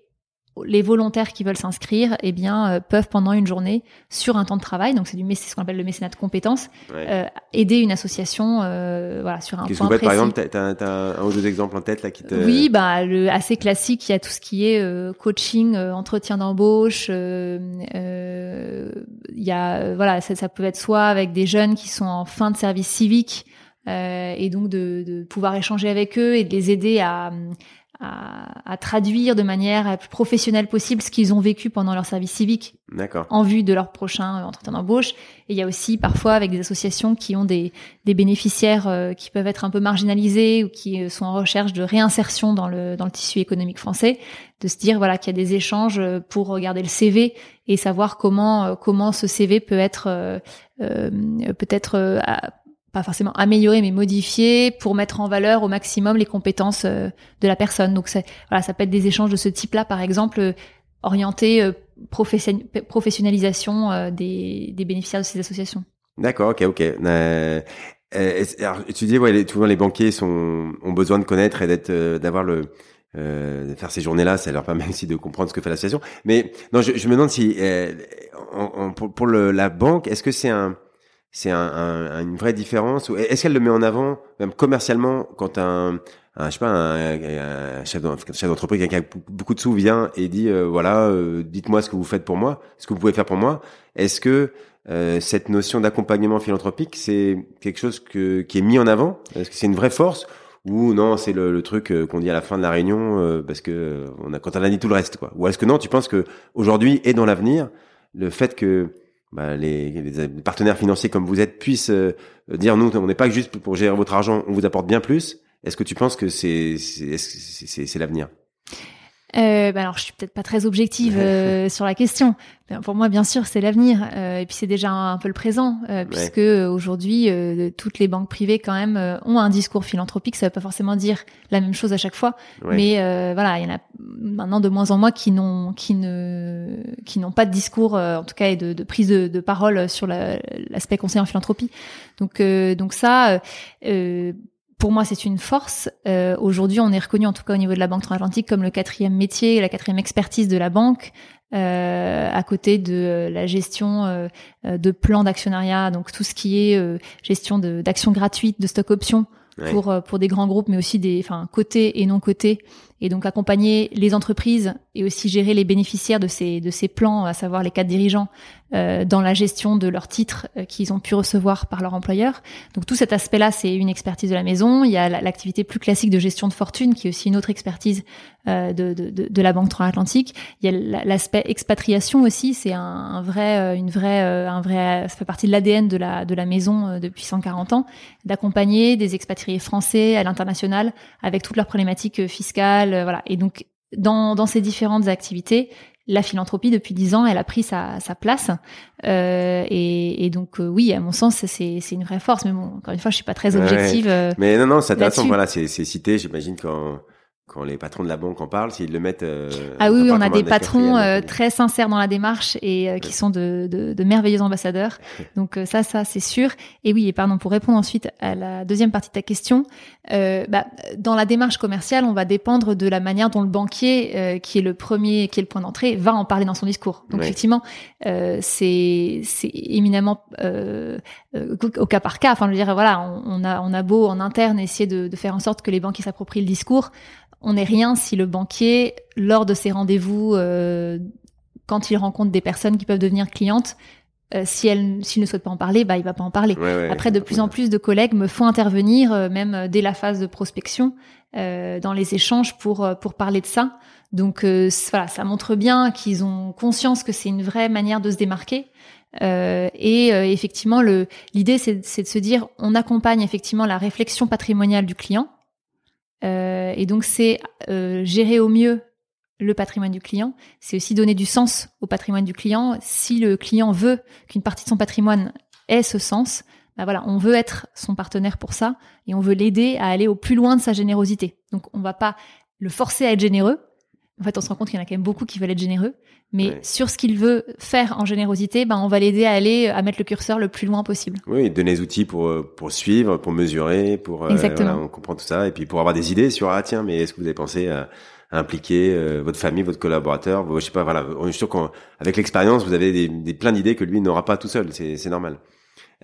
les volontaires qui veulent s'inscrire, eh bien, euh, peuvent pendant une journée sur un temps de travail, donc c'est du ce qu'on appelle le mécénat de compétences, euh, aider une association, euh, voilà, sur un Qu'est-ce point que vous précis. Par exemple, t'as, as, un ou deux exemples en tête là qui te. Oui, bah le assez classique, il y a tout ce qui est euh, coaching, euh, entretien d'embauche. Il y a voilà, ça, ça peut être soit avec des jeunes qui sont en fin de service civique. et donc de, de pouvoir échanger avec eux et de les aider à, à, à, traduire de manière la plus professionnelle possible ce qu'ils ont vécu pendant leur service civique en vue de leur prochain euh, entretien d'embauche. Et il y a aussi parfois avec des associations qui ont des, des bénéficiaires euh, qui peuvent être un peu marginalisés ou qui euh, sont en recherche de réinsertion dans le, dans le tissu économique français, de se dire voilà qu'il y a des échanges pour regarder le CV et savoir comment comment ce CV peut être euh, peut-être pas forcément améliorer mais modifier pour mettre en valeur au maximum les compétences euh, de la personne. Donc voilà, ça peut être des échanges de ce type-là, par exemple, euh, orientés euh, professionnalisation des, des, bénéficiaires de ces associations. D'accord, ok, ok. alors, tu dis, ouais, souvent les banquiers sont, ont besoin de connaître et d'être, d'avoir le, de faire ces journées-là, ça leur permet aussi de comprendre ce que fait l'association. Mais non, je, je me demande si, pour, pour le, la banque, est-ce que c'est un c'est un, un, une vraie différence Est-ce qu'elle le met en avant, même commercialement, quand un, un je sais pas, un, un chef d'entreprise, qui a beaucoup de sous vient et dit euh, voilà, euh, dites-moi ce que vous faites pour moi, ce que vous pouvez faire pour moi. Est-ce que euh, cette notion d'accompagnement philanthropique, c'est quelque chose que, qui est mis en avant? Est-ce que c'est une vraie force ou non, c'est le, le, truc qu'on dit à la fin de la réunion parce que on a quand on a dit tout le reste quoi. Ou est-ce que non, tu penses que aujourd'hui et dans l'avenir, le fait que bah, les, les, partenaires financiers comme vous êtes puissent euh, dire nous on n'est pas juste pour gérer votre argent, on vous apporte bien plus. Est-ce que tu penses que c'est c'est l'avenir? Euh, bah alors, je suis peut-être pas très objective euh, sur la question. pour moi, bien sûr, c'est l'avenir. Euh, et puis, c'est déjà un, peu le présent, euh, puisque aujourd'hui, toutes les banques privées, quand même, ont un discours philanthropique. Ça veut pas forcément dire la même chose à chaque fois, mais voilà, il y en a maintenant de moins en moins qui n'ont, qui ne, qui n'ont pas de discours, en tout cas, et de, de prise de, de, parole sur l'aspect conseil en philanthropie. Donc, donc ça pour moi, c'est une force. Euh, Aujourd'hui, on est reconnu, en tout cas au niveau de la Banque transatlantique, comme le quatrième métier, la quatrième expertise de la banque, euh, à côté de la gestion euh, de plans d'actionnariat, donc tout ce qui est euh, gestion d'actions gratuites, de stock options pour euh, pour des grands groupes, mais aussi des, enfin, cotés et non cotés, et donc accompagner les entreprises et aussi gérer les bénéficiaires de ces de ces plans, à savoir les cadres dirigeants, euh, dans la gestion de leurs titres euh, qu'ils ont pu recevoir par leur employeur. Donc tout cet aspect-là, c'est une expertise de la maison. Il y a l'activité plus classique de gestion de fortune, qui est aussi une autre expertise euh, de, de, la Banque transatlantique. Il y a l'aspect expatriation aussi, c'est un, un, vrai, une vraie, un vrai, ça fait partie de l'ADN de la de la maison depuis 140 ans, d'accompagner des expatriés français à l'international avec toutes leurs problématiques fiscales, voilà. Et donc dans, dans ces différentes activités, la philanthropie depuis dix ans, elle a pris sa, sa place. Euh, et, et, donc euh, oui, à mon sens, c'est, une vraie force. Mais bon, encore une fois, je suis pas très objective. Euh, mais non, non, c'est intéressant. Voilà, c'est cité. J'imagine quand quand les patrons de la banque en parlent, s'ils le mettent. Euh, ah oui, on a des patrons euh, très sincères dans la démarche et euh, qui sont de, de, de, merveilleux ambassadeurs. Donc ça, ça c'est sûr. Et oui, et pardon, pour répondre ensuite à la deuxième partie de ta question, bah, dans la démarche commerciale, on va dépendre de la manière dont le banquier, qui est le premier, qui est le point d'entrée, va en parler dans son discours. Donc effectivement, c'est c'est éminemment au cas par cas. Enfin, je veux dire, voilà, on, on, a on a beau en interne essayer de, de faire en sorte que les banquiers s'approprient le discours on n'est rien si le banquier, lors de ses rendez-vous, euh, quand il rencontre des personnes qui peuvent devenir clientes, euh, si elle, s'il ne souhaite pas en parler, bah il va pas en parler. Après, de plus en plus de collègues me font intervenir, euh, même dès la phase de prospection, dans les échanges pour pour parler de ça. Donc voilà, ça montre bien qu'ils ont conscience que c'est une vraie manière de se démarquer. et effectivement, le l'idée c'est de se dire, on accompagne effectivement la réflexion patrimoniale du client euh, et donc c'est euh, gérer au mieux le patrimoine du client, c'est aussi donner du sens au patrimoine du client. Si le client veut qu'une partie de son patrimoine ait ce sens, bah voilà, on veut être son partenaire pour ça et on veut l'aider à aller au plus loin de sa générosité. Donc on va pas le forcer à être généreux. En fait, on se rend compte qu'il y en a quand même beaucoup qui veulent être généreux, mais Ouais. sur ce qu'il veut faire en générosité, ben on va l'aider à aller à mettre le curseur le plus loin possible. Oui, donner des outils pour euh, pour suivre, pour mesurer, pour euh, Exactement. voilà, on comprend tout ça et puis pour avoir des idées sur ah tiens mais est-ce que vous avez pensé à, à impliquer euh, votre famille, votre collaborateur, vos- je sais pas voilà, je suis sûr qu'avec l'expérience vous avez des, des plein d'idées que lui n'aura pas tout seul, c'est c'est normal.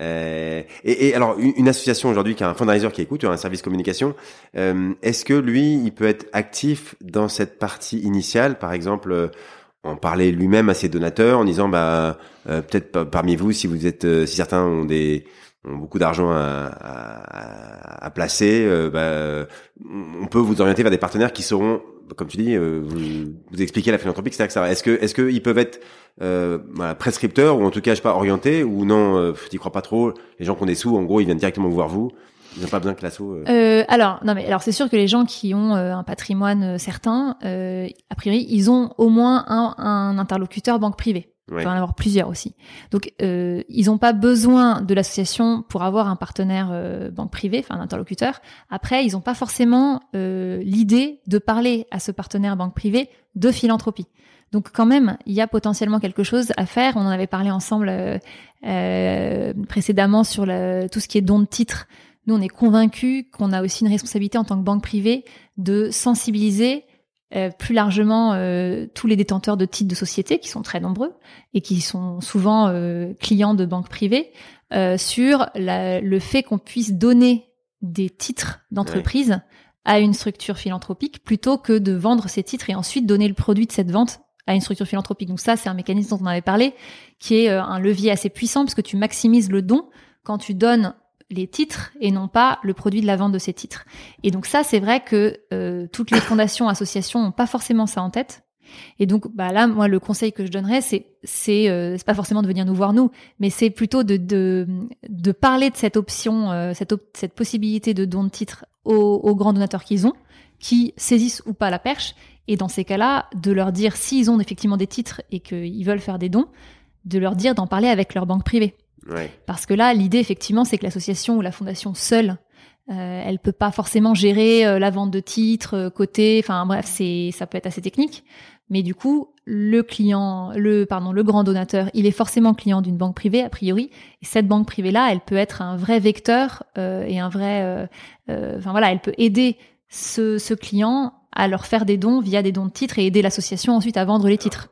Euh, et, et alors une, association aujourd'hui qui a un fundraiser qui écoute, un service communication, euh, est-ce que lui il peut être actif dans cette partie initiale, par exemple euh, en parler lui-même à ses donateurs en disant bah euh, peut-être pa- parmi vous si vous êtes euh, si certains ont des ont beaucoup d'argent à, à, à placer euh, bah, euh, on peut vous orienter vers des partenaires qui seront comme tu dis euh, vous, vous expliquer la philanthropie etc est-ce que est-ce que ils peuvent être euh, voilà, prescripteurs ou en tout cas je sais pas orientés ou non euh, t'y crois pas trop les gens qui ont des sous en gros ils viennent directement voir vous ils n'ont pas besoin que l'asso euh, Euh, alors, non mais alors c'est sûr que les gens qui ont euh, un patrimoine euh, certain, a priori, ils ont au moins un, un interlocuteur banque privée. Il peut en avoir plusieurs aussi. Donc, euh, ils n'ont pas besoin de l'association pour avoir un partenaire euh, banque privée, enfin un interlocuteur. Après, ils n'ont pas forcément euh, l'idée de parler à ce partenaire banque privée de philanthropie. Donc, quand même, il y a potentiellement quelque chose à faire. On en avait parlé ensemble euh, euh, précédemment sur le- tout ce qui est don de titres. Nous, on est convaincus qu'on a aussi une responsabilité en tant que banque privée de sensibiliser euh, plus largement euh, tous les détenteurs de titres de société, qui sont très nombreux et qui sont souvent euh, clients de banques privées, euh, sur la- le fait qu'on puisse donner des titres d'entreprise à une structure philanthropique plutôt que de vendre ces titres et ensuite donner le produit de cette vente à une structure philanthropique. Donc ça, c'est un mécanisme dont on avait parlé, qui est euh, un levier assez puissant parce que tu maximises le don quand tu donnes les titres et non pas le produit de la vente de ces titres. Et donc ça, c'est vrai que euh, toutes les fondations, associations n'ont pas forcément ça en tête. Et donc bah là, moi, le conseil que je donnerais, c'est c'est euh, pas forcément de venir nous voir nous, mais c'est plutôt de, de de parler de cette option, euh, cette cette possibilité de don de titres aux, aux grands donateurs qu'ils ont, qui saisissent ou pas la perche. Et dans ces cas-là, de leur dire s'ils ont effectivement des titres et qu'ils veulent faire des dons, de leur dire d'en parler avec leur banque privée. Parce que là, l'idée, effectivement, c'est que l'association ou la fondation seule, euh, elle peut pas forcément gérer euh, la vente de titres, euh, côté, enfin bref, c'est ça peut être assez technique. Mais du coup, le client, le pardon, le grand donateur, il est forcément client d'une banque privée a priori. Et cette banque privée là, elle peut être un vrai vecteur euh, et un vrai, euh, euh, enfin voilà, elle peut aider ce, ce client à leur faire des dons via des dons de titres et aider l'association ensuite à vendre les titres.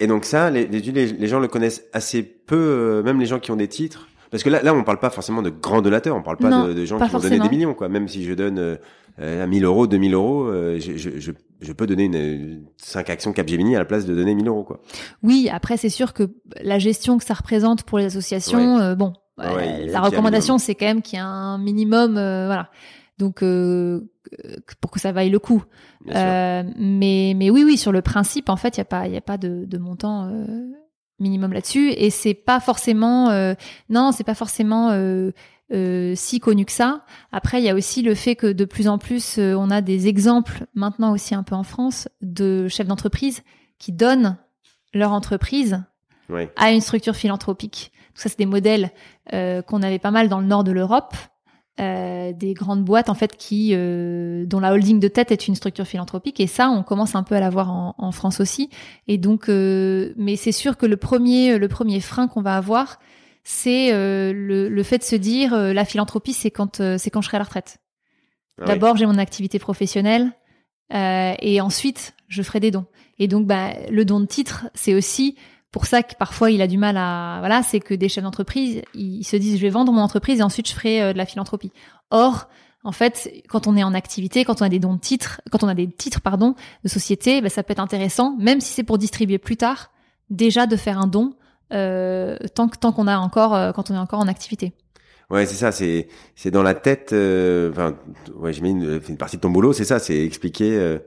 Et donc ça, les, les, les- gens le connaissent assez peu, euh, même les gens qui ont des titres. Parce que là, là, on parle pas forcément de grands donateurs, on parle pas Non, de, de gens pas qui vont donner des millions, quoi. Même si je donne euh, euh, 1000 euros, 2000 euros, euh, je, je, je, je peux donner une, 5 actions Capgemini à la place de donner 1000 euros, quoi. Oui, après c'est sûr que la gestion que ça représente pour les associations, euh, bon, Ouais, euh, ouais, ait la recommandation c'est quand même qu'il y a un minimum, euh, voilà. Donc euh, pour que ça vaille le coup. Euh, mais mais oui oui sur le principe en fait il y a pas il y a pas de, de montant euh, minimum là-dessus et c'est pas forcément euh, non c'est pas forcément si connu que ça. Après il y a aussi le fait que de plus en plus on a des exemples maintenant aussi un peu en France de chefs d'entreprise qui donnent leur entreprise à une structure philanthropique. Donc ça, c'est des modèles qu'on avait pas mal dans le nord de l'Europe, euh, des grandes boîtes en fait qui euh, dont la holding de tête est une structure philanthropique. Et ça, on commence un peu à l'avoir en, en France aussi. Et donc, euh, mais c'est sûr que le premier le premier frein qu'on va avoir, c'est euh, le, le fait de se dire euh, la philanthropie, c'est quand euh, c'est quand je serai à la retraite. Ah. D'abord, j'ai mon activité professionnelle euh, et ensuite, je ferai des dons. Et donc, bah, le don de titre, c'est aussi pour ça que parfois il a du mal à voilà, c'est que des chefs d'entreprise, ils se disent je vais vendre mon entreprise et ensuite je ferai euh, de la philanthropie. Or, en fait, quand on est en activité, quand on a des dons de titres, quand on a des titres pardon de société, bah, ça peut être intéressant, même si c'est pour distribuer plus tard, déjà de faire un don euh, tant que tant qu'on a encore euh, quand on est encore en activité. Ouais, c'est ça, c'est c'est dans la tête. euh, Enfin, ouais, j'imagine euh, une partie de ton boulot, c'est ça, c'est expliquer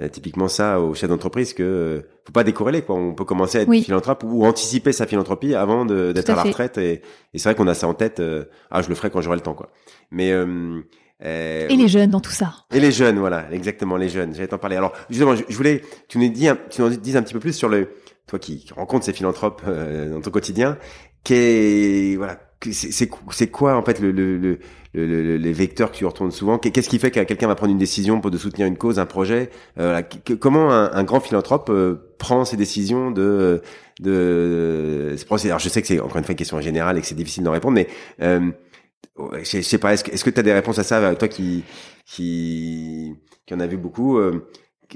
euh, typiquement ça aux chefs d'entreprise que euh, faut pas décorréler quoi. On peut commencer à être Oui. philanthrope ou anticiper sa philanthropie avant d'être à à, la retraite et, et c'est vrai qu'on a ça en tête. euh, ah, je le ferai quand j'aurai le temps quoi. Mais euh, euh, Et les jeunes dans tout ça. et les jeunes, voilà, exactement les jeunes. J'allais t'en parler. Alors justement, je, je voulais, tu nous dis, un, tu nous dises un petit peu plus sur le, toi qui, qui rencontres ces philanthropes euh, dans ton quotidien. Qu'est voilà, c'est c'est quoi en fait le, le, le, le, les vecteurs que tu retournes souvent? Qu'est-ce qui fait que quelqu'un va prendre une décision pour de soutenir une cause, un projet? Euh, Comment un, grand philanthrope euh, prend ses décisions de de Alors je sais que c'est encore une fois une question générale et que c'est difficile d'en répondre, mais euh, je, sais pas. Est-ce que est-ce que as des réponses à ça, toi qui qui qui en a vu beaucoup euh,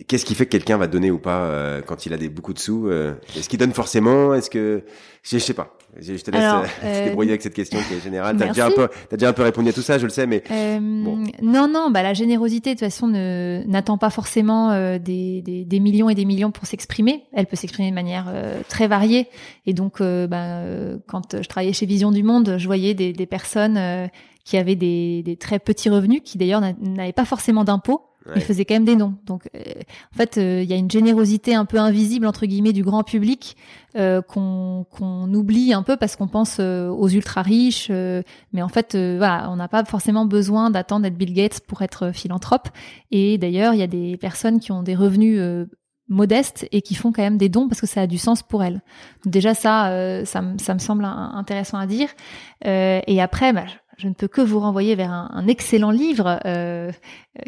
Qu'est-ce qui fait que quelqu'un va donner ou pas euh, quand il a des beaucoup de sous euh, Est-ce qu'il donne forcément? Est-ce que je, sais pas. Je, te laisse Alors, euh, débrouiller avec cette question qui est générale. T'as déjà un peu, as déjà un peu répondu à tout ça, je le sais, mais bon. non, non. Bah la générosité de toute façon n'attend pas forcément des, des, des, millions et des millions pour s'exprimer. Elle peut s'exprimer de manière très variée. Et donc, bah, quand je travaillais chez Vision du Monde, je voyais des, des personnes qui avaient des, des très petits revenus, qui d'ailleurs n'avaient pas forcément d'impôts il faisait quand même des noms. Donc, euh, en fait, euh, il y a une générosité un peu invisible entre guillemets du grand public euh, qu'on oublie un peu parce qu'on pense aux ultra riches. mais en fait, voilà, on n'a pas forcément besoin d'attendre d'être Bill Gates pour être philanthrope. Et d'ailleurs, il y a des personnes qui ont des revenus modestes et qui font quand même des dons parce que ça a du sens pour elles. Donc déjà ça, ça, ça, me semble intéressant à dire. et après, bah, je ne peux que vous renvoyer vers un, un excellent livre euh,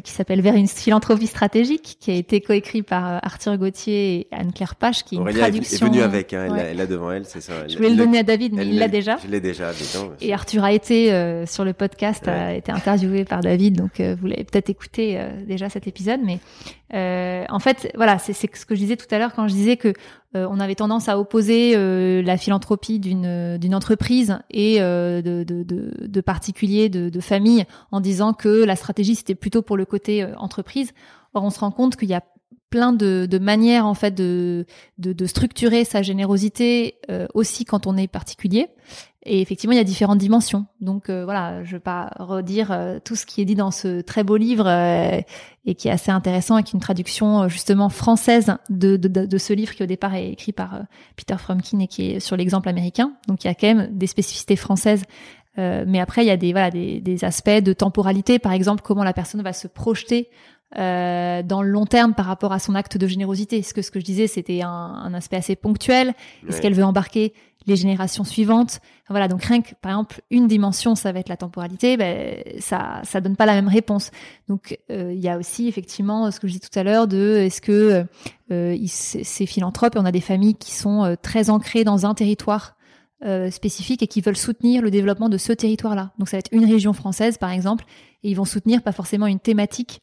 qui s'appelle Vers une philanthropie stratégique, qui a été coécrit par euh, Arthur Gauthier et Anne-Claire Pache, qui est une traduction. est venue avec, hein, elle, l'a devant elle, c'est ça. Je vais le donner à David, mais il l'a déjà. Je l'ai déjà. et Arthur a été euh, sur le podcast, a été interviewé par David, donc euh, vous l'avez peut-être écouté déjà cet épisode, mais en fait, voilà, c'est ce que je disais tout à l'heure quand je disais que on avait tendance à opposer la philanthropie d'une d'une entreprise et de, de, de, de particuliers, de, de familles, en disant que la stratégie c'était plutôt pour le côté euh, entreprise. Or, on se rend compte qu'il y a plein de, manières en fait de, de, structurer sa générosité euh, aussi quand on est particulier. Et effectivement, il y a différentes dimensions. Donc euh, voilà, je vais pas redire tout ce qui est dit dans ce très beau livre et qui est assez intéressant avec une traduction justement française de, de, ce livre qui au départ est écrit par Peter Fromkin et qui est sur l'exemple américain. Donc il y a quand même des spécificités françaises euh, mais après, il y a des, voilà, des, des, aspects de temporalité, par exemple, comment la personne va se projeter euh, dans le long terme par rapport à son acte de générosité. Est-ce que ce que je disais, c'était un, un, aspect assez ponctuel Est-ce qu'elle veut embarquer les générations suivantes? Voilà, donc rien que, par exemple, une dimension, ça va être la temporalité, ben, ça ça donne pas la même réponse. Donc, euh, il y a aussi, effectivement, ce que je disais tout à l'heure, de est-ce que euh, c'est philanthrope et on a des familles qui sont euh, très ancrées dans un territoire euh, spécifiques et qui veulent soutenir le développement de ce territoire-là. Donc ça va être une région française, par exemple, et ils vont soutenir pas forcément une thématique,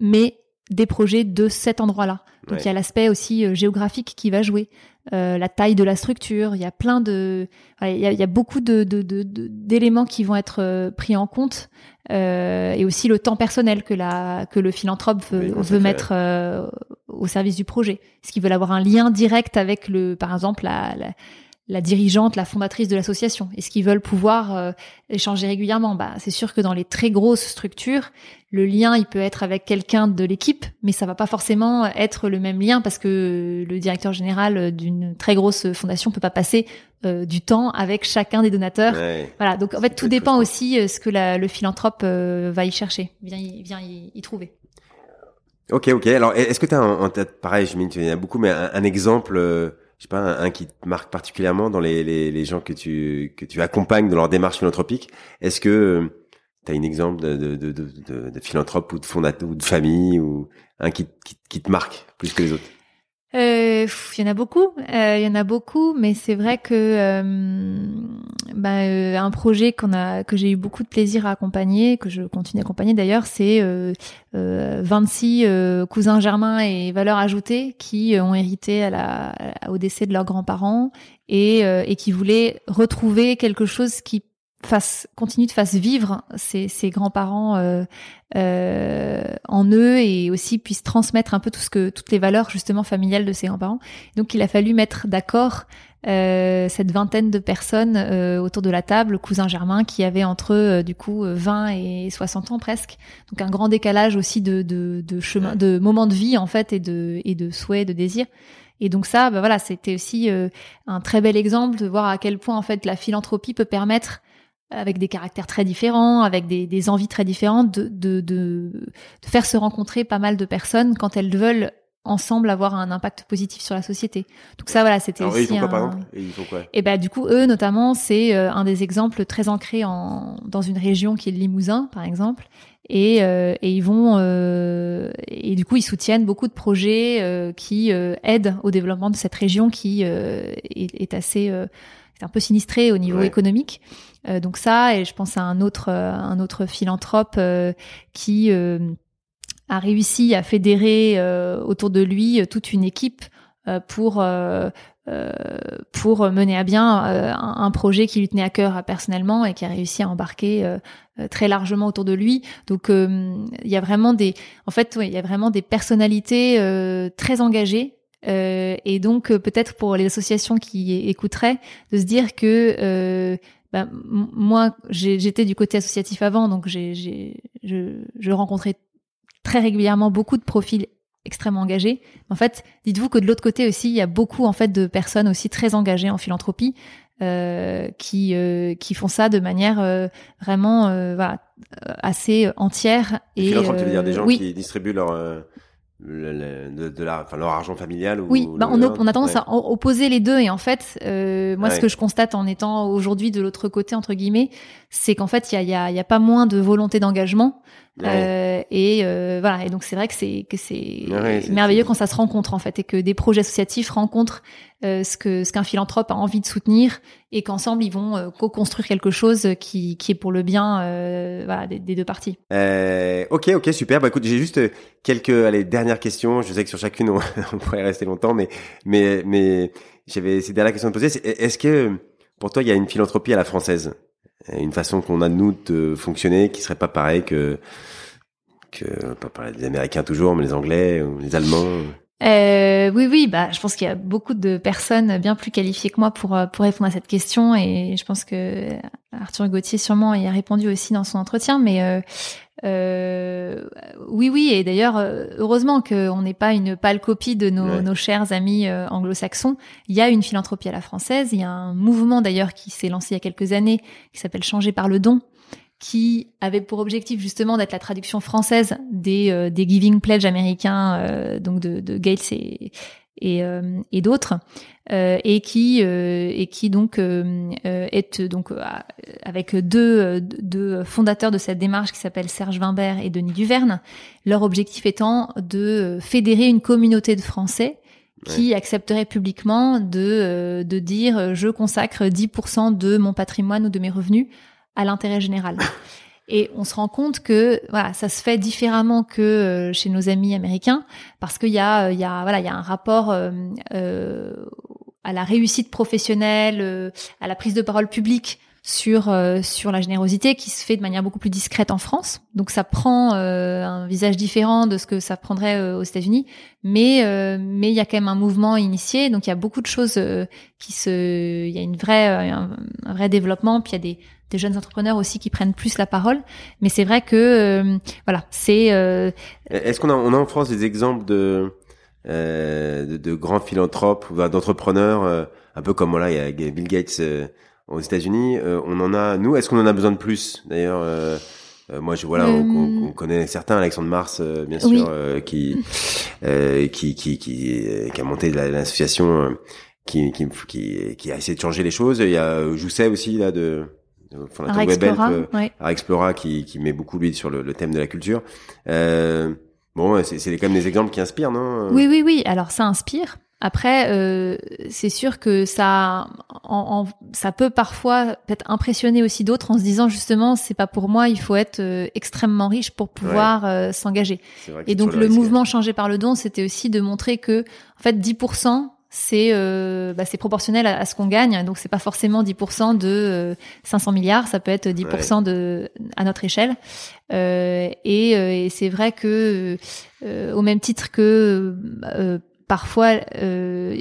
mais des projets de cet endroit-là. Donc il y a l'aspect aussi euh, géographique qui va jouer, euh, la taille de la structure. Il y a plein de, il, y a, il y a, beaucoup de, d'éléments qui vont être euh, pris en compte, et aussi le temps personnel que la que le philanthrope veut, veut mettre au service du projet. Est-ce qu'ils veulent avoir un lien direct avec le, par exemple la, la la dirigeante, la fondatrice de l'association Est-ce qu'ils veulent pouvoir euh, échanger régulièrement? Bah, c'est sûr que dans les très grosses structures, le lien il peut être avec quelqu'un de l'équipe, mais ça va pas forcément être le même lien parce que le directeur général d'une très grosse fondation peut pas passer euh, du temps avec chacun des donateurs. Voilà, donc en fait tout dépend aussi euh, ce que la, le philanthrope va y chercher, vient y, vient y, trouver. Ok, ok. Alors, est-ce que tu as un, tête, pareil, je il y en a beaucoup, mais un, un exemple je sais pas, un, qui te marque particulièrement dans les, les, les, gens que tu, que tu accompagnes dans leur démarche philanthropique Est-ce que euh, tu as un exemple de, de, de, de, philanthrope ou de fondateur ou de famille ou un qui, qui, qui te marque plus que les autres? Euh, il y en a beaucoup, euh, il y en a beaucoup, mais c'est vrai que euh, bah, euh, un projet qu'on a, que j'ai eu beaucoup de plaisir à accompagner, que je continue à accompagner d'ailleurs, c'est 26 cousins germains et valeurs ajoutées qui ont hérité à la, au décès de leurs grands-parents et, et qui voulaient retrouver quelque chose qui fasse continue de fasse vivre ses, ses grands-parents euh, euh, en eux et aussi puisse transmettre un peu tout ce que toutes les valeurs justement familiales de ses grands-parents. Donc il a fallu mettre d'accord euh, cette vingtaine de personnes euh, autour de la table, cousin Germain, qui avait entre eux du coup 20 et 60 ans presque. Donc un grand décalage aussi de, de, de chemin, de moments de vie en fait et de et de souhaits, de désirs. Et donc ça, bah voilà, c'était aussi un très bel exemple de voir à quel point en fait la philanthropie peut permettre avec des caractères très différents, avec des, des envies très différentes, de, de, de, de, faire se rencontrer pas mal de personnes quand elles veulent ensemble avoir un impact positif sur la société. Donc ça, voilà, c'était aussi. Ils font quoi, un... par exemple? Et ils font quoi? Et bah du coup, eux notamment, c'est euh, un des exemples très ancrés en dans une région qui est le Limousin, par exemple. Et, euh, et ils vont euh, et du coup ils soutiennent beaucoup de projets euh, qui euh, aident au développement de cette région qui est, est, assez est un peu sinistrée au niveau Ouais. économique. Euh, donc ça et je pense à un autre un autre philanthrope qui a réussi à fédérer euh, autour de lui euh, toute une équipe euh, pour euh, euh, pour mener à bien euh, un, un projet qui lui tenait à cœur euh, personnellement et qui a réussi à embarquer euh, euh, très largement autour de lui. Donc euh, il y a vraiment des en fait ouais, il y a vraiment des personnalités euh, très engagées euh, et donc euh, peut-être pour les associations qui écouteraient de se dire que euh, bah, moi j'étais du côté associatif avant donc j'ai je, je rencontrais très régulièrement beaucoup de profils extrêmement engagés. En fait, dites-vous que de l'autre côté aussi, il y a beaucoup en fait de personnes aussi très engagées en philanthropie euh, qui euh, qui font ça de manière euh, vraiment euh, voilà, assez entière et philanthropes, tu veux dire euh, des gens oui. qui distribuent leur euh, le- le- de, de la, enfin, leur argent familial ou Oui, bah, le on, on a tendance Ouais. à opposer les deux et en fait, euh, moi ce que je constate en étant aujourd'hui de l'autre côté entre guillemets, c'est qu'en fait il y a, y, a, il y a pas moins de volonté d'engagement Ouais. euh, et euh, voilà et donc c'est vrai que c'est que c'est Ouais, merveilleux quand ça se rencontre en fait et que des projets associatifs rencontrent euh, ce que ce qu'un philanthrope a envie de soutenir et qu'ensemble ils vont euh, co-construire quelque chose qui qui est pour le bien euh, voilà, des, des deux parties. Euh, ok, ok, super. Bah écoute, j'ai juste quelques allez, dernières questions. Je sais que sur chacune on, on pourrait rester longtemps, mais mais mais j'avais ces dernières questions à te poser. Est-ce que pour toi il y a une philanthropie à la française, une façon qu'on a de nous de fonctionner qui serait pas pareil que que pas pareil des Américains toujours, mais les Anglais ou les Allemands. Euh, oui, oui, bah, je pense qu'il y a beaucoup de personnes bien plus qualifiées que moi pour euh, pour répondre à cette question, et je pense que Arthur Gauthier sûrement y a répondu aussi dans son entretien. Mais euh, euh, oui, oui, et d'ailleurs, euh, heureusement qu'on n'est pas une pâle copie de nos, Ouais. nos chers amis euh, anglo-saxons. Il y a une philanthropie à la française. Il y a un mouvement d'ailleurs qui s'est lancé il y a quelques années, qui s'appelle Changer par le don, qui avait pour objectif justement d'être la traduction française des, euh, des Giving Pledge américains, euh, donc de, de Gates et, et, euh, et d'autres, euh, et qui euh, et qui donc euh, euh, est donc euh, avec deux, deux fondateurs de cette démarche qui s'appellent Serge Wimbert et Denis Duverne. Leur objectif étant de fédérer une communauté de Français qui accepterait publiquement de euh, de dire je consacre 10% de mon patrimoine ou de mes revenus à l'intérêt général. Et on se rend compte que voilà, ça se fait différemment que euh, chez nos amis américains parce qu'il y a euh, il y a voilà, il y a un rapport euh, à la réussite professionnelle, à la prise de parole publique sur euh, sur la générosité qui se fait de manière beaucoup plus discrète en France. Donc ça prend euh, un visage différent de ce que ça prendrait aux États-Unis, mais mais il y a quand même un mouvement initié. Donc il y a beaucoup de choses qui se, il y a une vraie un, un vrai développement. Puis il y a des des jeunes entrepreneurs aussi qui prennent plus la parole. Mais c'est vrai que euh, voilà, c'est euh, Est-ce qu'on a, on a en France des exemples de, euh, de, de grands philanthropes ou d'entrepreneurs, euh, un peu comme voilà, il y a Bill Gates euh, aux États-Unis. euh, on en a, nous, est-ce qu'on en a besoin de plus? D'ailleurs, euh, euh, moi, je voilà, on, on- on connaît certains, Alexandre Mars, euh, bien sûr, Oui. euh, qui, euh, qui, qui, qui, euh, qui a monté la- l'association. euh, qui, qui, qui, qui a essayé de changer les choses. Il y a euh, Jousset aussi là de fondateur de Webhelp, Explora, euh, ouais. Explora qui, qui met beaucoup lui sur le, le thème de la culture. Euh, bon, c'est c'est quand même des exemples qui inspirent, non Oui, oui, oui. Alors ça inspire. Après, euh, c'est sûr que ça, en, en- ça peut parfois peut-être impressionner aussi d'autres en se disant justement, c'est pas pour moi, il faut être euh, extrêmement riche pour pouvoir euh, s'engager. Vrai que Et donc le mouvement changé par le don, c'était aussi de montrer que en fait 10% c'est euh, bah, c'est proportionnel à, à ce qu'on gagne. Donc c'est pas forcément 10% de euh, 500 milliards, ça peut être 10% de à notre échelle. Euh, et, euh, et c'est vrai que euh, au même titre que euh, parfois euh,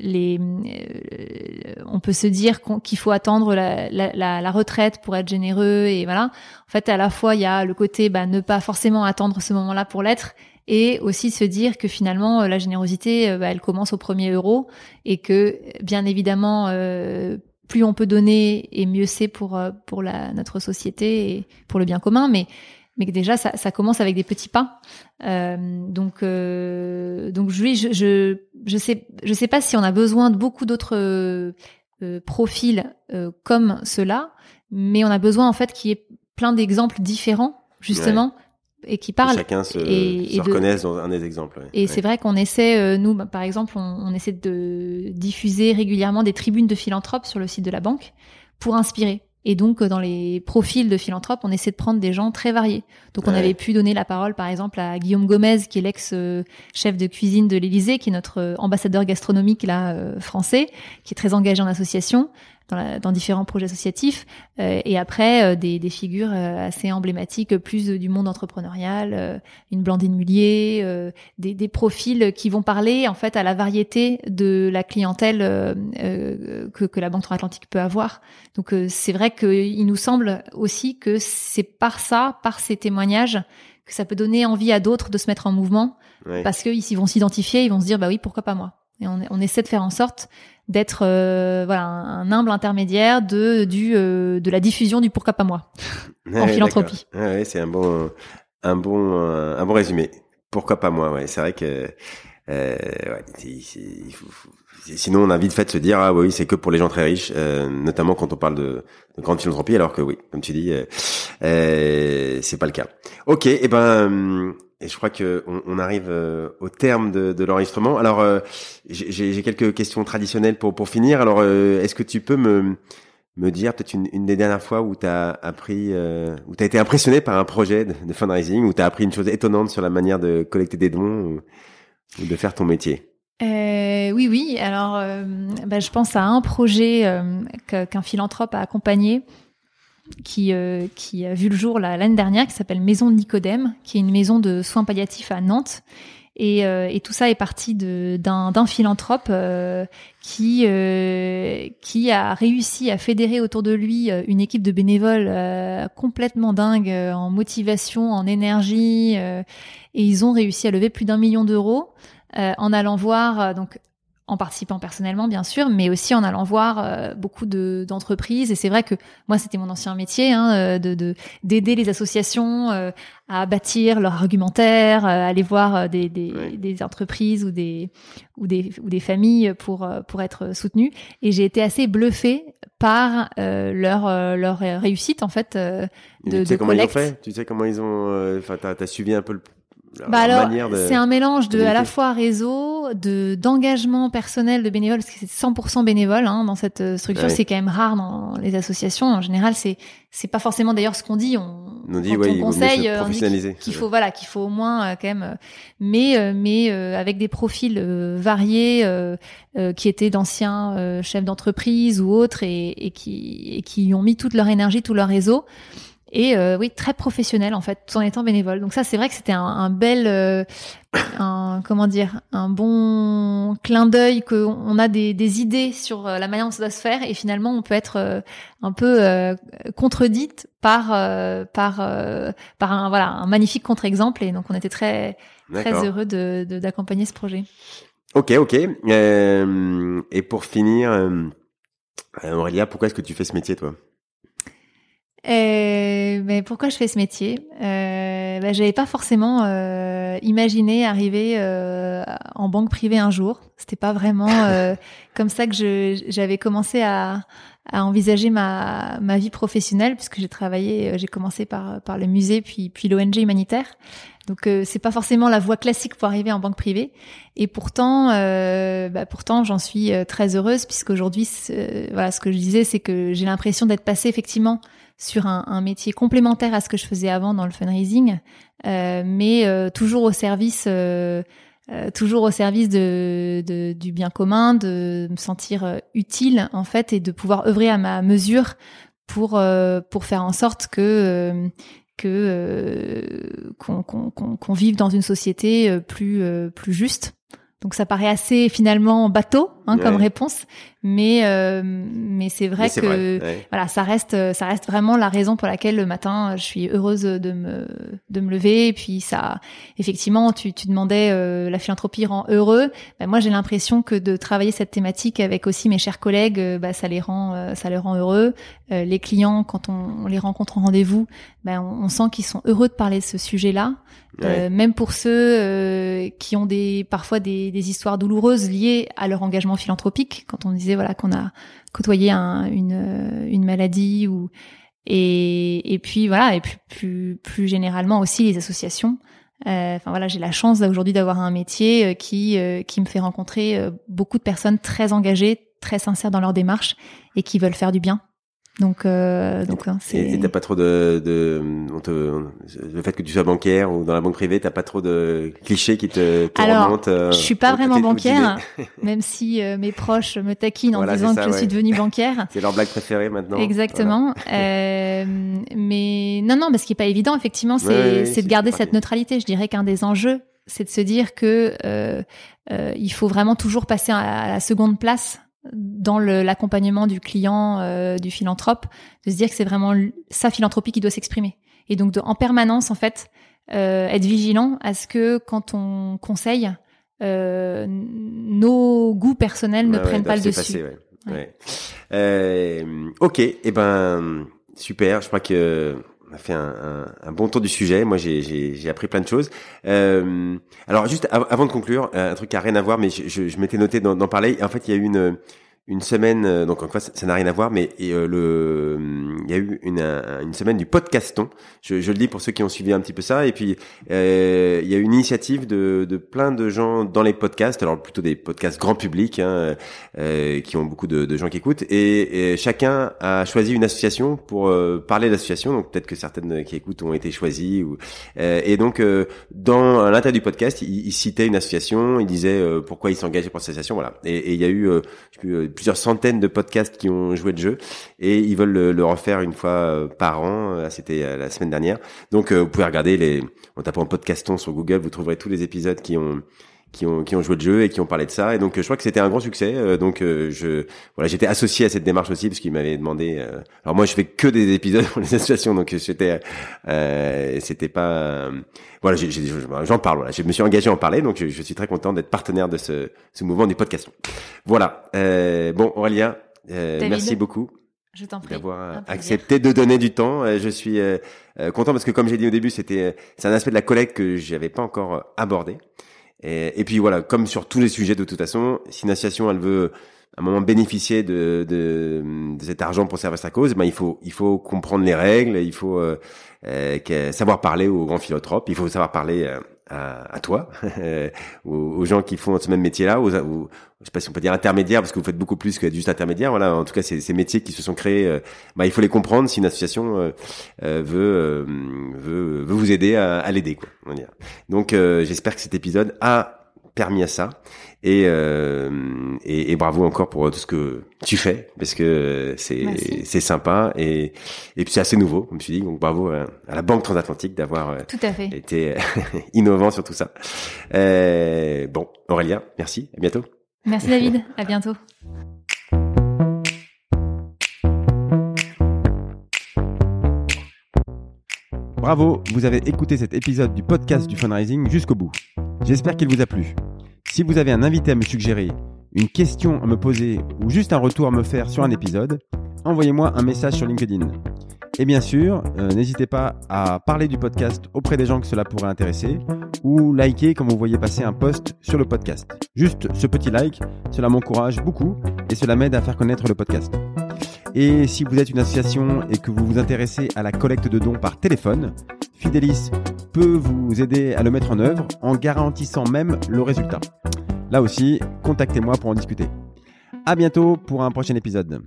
les euh, on peut se dire qu'il faut attendre la, la, la, la retraite pour être généreux et voilà. En fait, à la fois il y a le côté bah, ne pas forcément attendre ce moment-là pour l'être et aussi se dire que finalement euh, la générosité euh, bah, elle commence au premier euro et que bien évidemment euh, plus on peut donner et mieux c'est pour euh, pour la notre société et pour le bien commun mais mais déjà ça, ça commence avec des petits pas. Euh, donc euh, donc je, je je sais je sais pas si on a besoin de beaucoup d'autres profils comme cela, mais on a besoin en fait qu'il y ait plein d'exemples différents justement et qui parlent. chacun se, et, reconnaisse dans un des exemples. Et c'est vrai qu'on essaie, euh, nous, bah, par exemple, on, essaie de diffuser régulièrement des tribunes de philanthropes sur le site de la banque pour inspirer. Et donc, euh, dans les profils de philanthropes, on essaie de prendre des gens très variés. Donc, on avait pu donner la parole, par exemple, à Guillaume Gomez, qui est l'ex-chef de cuisine de l'Élysée, qui est notre ambassadeur gastronomique là euh, français, qui est très engagé en association dans, dans différents projets associatifs, euh, et après euh, des, des, figures euh, assez emblématiques, plus du monde entrepreneurial, une Blandine Mullier, des, des, profils qui vont parler en fait à la variété de la clientèle que, que la Banque Transatlantique peut avoir. Donc c'est vrai qu'il nous semble aussi que c'est par ça, par ces témoignages, que ça peut donner envie à d'autres de se mettre en mouvement, parce qu'ils vont s'identifier, ils vont se dire bah oui pourquoi pas moi? Et on, on essaie de faire en sorte d'être euh, voilà un humble intermédiaire de du euh, de la diffusion du pourquoi pas moi en philanthropie. Ouais, c'est un bon un bon un bon résumé. Pourquoi pas moi Ouais, c'est vrai que euh, ouais, il faut, sinon on a vite fait de se dire ah oui c'est que pour les gens très riches, euh, notamment quand on parle de, de, grande philanthropie, alors que oui, comme tu dis, euh, c'est pas le cas. Ok, et eh ben et je crois que on, arrive euh, au terme de, de l'enregistrement. Alors, euh, j'ai quelques questions traditionnelles pour pour finir. Alors, euh, est-ce que tu peux me me dire peut-être une, une, des dernières fois où tu as appris, où tu été impressionné par un projet de, de fundraising, où tu as appris une chose étonnante sur la manière de collecter des dons de faire ton métier euh, oui, oui. Alors, bah, je pense à un projet qu'un philanthrope a accompagné qui, euh, qui a vu le jour l'année dernière, qui s'appelle Maison Nicodème, qui est une maison de soins palliatifs à Nantes. Et, euh, et tout ça est parti d'un philanthrope euh, qui, qui a réussi à fédérer autour de lui une équipe de bénévoles complètement dingue en motivation, en énergie. et ils ont réussi à lever plus d'un million d'euros. en allant voir donc en participant personnellement bien sûr, mais aussi en allant voir euh, beaucoup de d'entreprises. Et c'est vrai que moi c'était mon ancien métier hein, euh, de d'aider les associations euh, à bâtir leur argumentaire, aller voir des, des, des, entreprises ou des ou des ou des familles pour pour être soutenues. Et j'ai été assez bluffée par leur leur réussite en fait de, tu sais comment ils ont fait? Tu sais comment ils ont Enfin, t'as as suivi un peu le bah alors, c'est un mélange de, à la fois réseau, de d'engagement personnel de bénévoles, parce que c'est 100% bénévole hein, dans cette euh, structure. C'est quand même rare dans les associations. En général, c'est c'est pas forcément d'ailleurs ce qu'on dit. On, on dit, ouais, on conseille, euh, qu'il faut voilà, qu'il faut au moins euh, quand même, mais mais avec des profils variés, qui étaient d'anciens chefs d'entreprise ou autres, et, et qui et qui ont mis toute leur énergie, tout leur réseau et euh, oui très professionnel en fait tout en étant bénévole. Donc ça c'est vrai que c'était un, un, bel euh, un comment dire un bon clin d'œil qu'on a des, des, idées sur euh, la manière dont ça doit se faire. Et finalement on peut être un peu contredite par par par un voilà un magnifique contre-exemple. Et donc on était très très heureux de d'accompagner ce projet. Ok ok. Et pour finir Aurélia pourquoi est-ce que tu fais ce métier toi? Euh, mais pourquoi je fais ce métier? Euh, bah, J'avais pas forcément euh, imaginé arriver euh, en banque privée un jour. C'était pas vraiment euh, comme ça que j'avais commencé à, à envisager ma, ma vie professionnelle, puisque j'ai travaillé, j'ai commencé par, par le musée, puis, puis l'ONG humanitaire. Donc c'est pas forcément la voie classique pour arriver en banque privée. Et pourtant, bah, pourtant j'en suis très heureuse, puisqu'aujourd'hui, voilà, ce que je disais, c'est que j'ai l'impression d'être passée effectivement sur un, un, métier complémentaire à ce que je faisais avant dans le fundraising, euh, mais euh, toujours au service, euh, toujours au service de, de, du bien commun, de me sentir utile en fait et de pouvoir œuvrer à ma mesure pour pour faire en sorte que que qu'on qu'on vive dans une société plus plus juste. Donc ça paraît assez finalement bateau hein, comme réponse, mais euh, mais c'est vrai que voilà, ça reste ça reste vraiment la raison pour laquelle le matin je suis heureuse de me de me lever. Et puis ça, effectivement, tu tu demandais euh, la philanthropie rend heureux. Ben, moi, j'ai l'impression que de travailler cette thématique avec aussi mes chers collègues, euh, bah, ça les rend ça les rend heureux. les clients, quand on, les rencontre en rendez-vous, ben, on, on sent qu'ils sont heureux de parler de ce sujet-là. même pour ceux qui ont des parfois des, des histoires douloureuses liées à leur engagement philanthropique, quand on disait voilà qu'on a côtoyé un, une, une maladie ou et, et puis voilà et plus, plus, plus généralement aussi les associations. Euh, enfin voilà, j'ai la chance aujourd'hui d'avoir un métier euh, qui euh, qui me fait rencontrer beaucoup de personnes très engagées, très sincères dans leur démarche et qui veulent faire du bien. Donc, euh, donc hein, c'est. Et t'as pas trop de, de on te, le fait que tu sois bancaire ou dans la banque privée, t'as pas trop de clichés qui te, te Alors, remontent. Euh, je suis pas vraiment bancaire, même si euh, mes proches me taquinent en disant que je suis devenue bancaire. c'est leur blague préférée maintenant. Exactement. Euh, mais non, non, mais ce qui est pas évident, effectivement, c'est c'est de garder cette neutralité. Je dirais qu'un des enjeux, c'est de se dire que il faut vraiment toujours passer à la seconde place dans l'accompagnement du client, euh, du philanthrope, de se dire que c'est vraiment sa philanthropie qui doit s'exprimer. Et donc de, en permanence, en fait, euh, être vigilant à ce que quand on conseille, euh, nos goûts personnels ne prennent pas le dessus. ouais. Euh, ok, et eh ben super. Je crois que on a fait un, un, un, bon tour du sujet. Moi, j'ai appris plein de choses. Euh, alors, juste avant de conclure, un truc qui a rien à voir, mais je, je, je m'étais noté d'en parler. En fait, il y a eu une une semaine, euh, donc en ça n'a rien à voir, mais euh, le, il y a eu une, une semaine du podcaston. Je, je, le dis pour ceux qui ont suivi un petit peu ça. Et puis euh, il y a eu une initiative de, de plein de gens dans les podcasts, alors plutôt des podcasts grand public, hein, euh, qui ont beaucoup de, de, gens qui écoutent. Et, chacun a choisi une association pour euh, parler d'association. Donc peut-être que certaines qui écoutent ont été choisies. Ou, et donc dans l'intérieur du podcast, il, il, citait une association, il disait pourquoi il s'engageait pour cette association, voilà. Et, il y a eu, je sais plus, plusieurs centaines de podcasts qui ont joué le jeu et ils veulent le, refaire une fois euh, par an. Euh, c'était euh, la semaine dernière. Donc vous pouvez regarder les en tapant podcaston sur Google, vous trouverez tous les épisodes qui ont qui ont qui ont joué le jeu et qui ont parlé de ça. Et donc je crois que c'était un grand succès. Donc je voilà j'étais associé à cette démarche aussi parce qu'ils m'avaient demandé alors moi je fais que des épisodes pour les associations. Donc c'était euh, c'était pas voilà j'en parle voilà. Je me suis engagé à en parler. Donc je, suis très content d'être partenaire de ce ce mouvement du podcast. Voilà. Euh, bon Aurélia euh, merci beaucoup je t'en prie. D'avoir accepté de donner du temps. Je suis content parce que comme j'ai dit au début, c'était c'est un aspect de la collecte que j'avais pas encore abordé. Et, puis voilà, comme sur tous les sujets de toute façon, si une association elle veut à un moment bénéficier de, de, de, cet argent pour servir sa cause, ben il faut il faut comprendre les règles, il faut euh, euh, savoir parler aux grands philanthropes, il faut savoir parler euh, à, à toi, aux, gens qui font ce même métier-là, aux, aux, je sais pas si on peut dire intermédiaire parce que vous faites beaucoup plus que juste intermédiaire. Voilà, en tout cas, ces, ces métiers qui se sont créés, euh, bah, il faut les comprendre si une association euh, euh, veut, veut, veut vous aider à, à l'aider. Quoi, on dire. Donc, j'espère que cet épisode a permis à ça. Et, et, et, bravo encore pour tout ce que tu fais parce que c'est c'est sympa et et puis c'est assez nouveau comme tu dis. Donc bravo à, la Banque Transatlantique d'avoir tout à fait. été innovant sur tout ça. Bon Aurélien merci. À bientôt. Merci David, à bientôt. Bravo, vous avez écouté cet épisode du podcast du fundraising jusqu'au bout. J'espère qu'il vous a plu. Si vous avez un invité à me suggérer, une question à me poser ou juste un retour à me faire sur un épisode, envoyez-moi un message sur LinkedIn. Et bien sûr, euh, n'hésitez pas à parler du podcast auprès des gens que cela pourrait intéresser ou liker quand vous voyez passer un post sur le podcast. Juste ce petit like, cela m'encourage beaucoup et cela m'aide à faire connaître le podcast. Et si vous êtes une association et que vous vous intéressez à la collecte de dons par téléphone, Fidelis peut vous aider à le mettre en œuvre en garantissant même le résultat. Là aussi, contactez-moi pour en discuter. À bientôt pour un prochain épisode.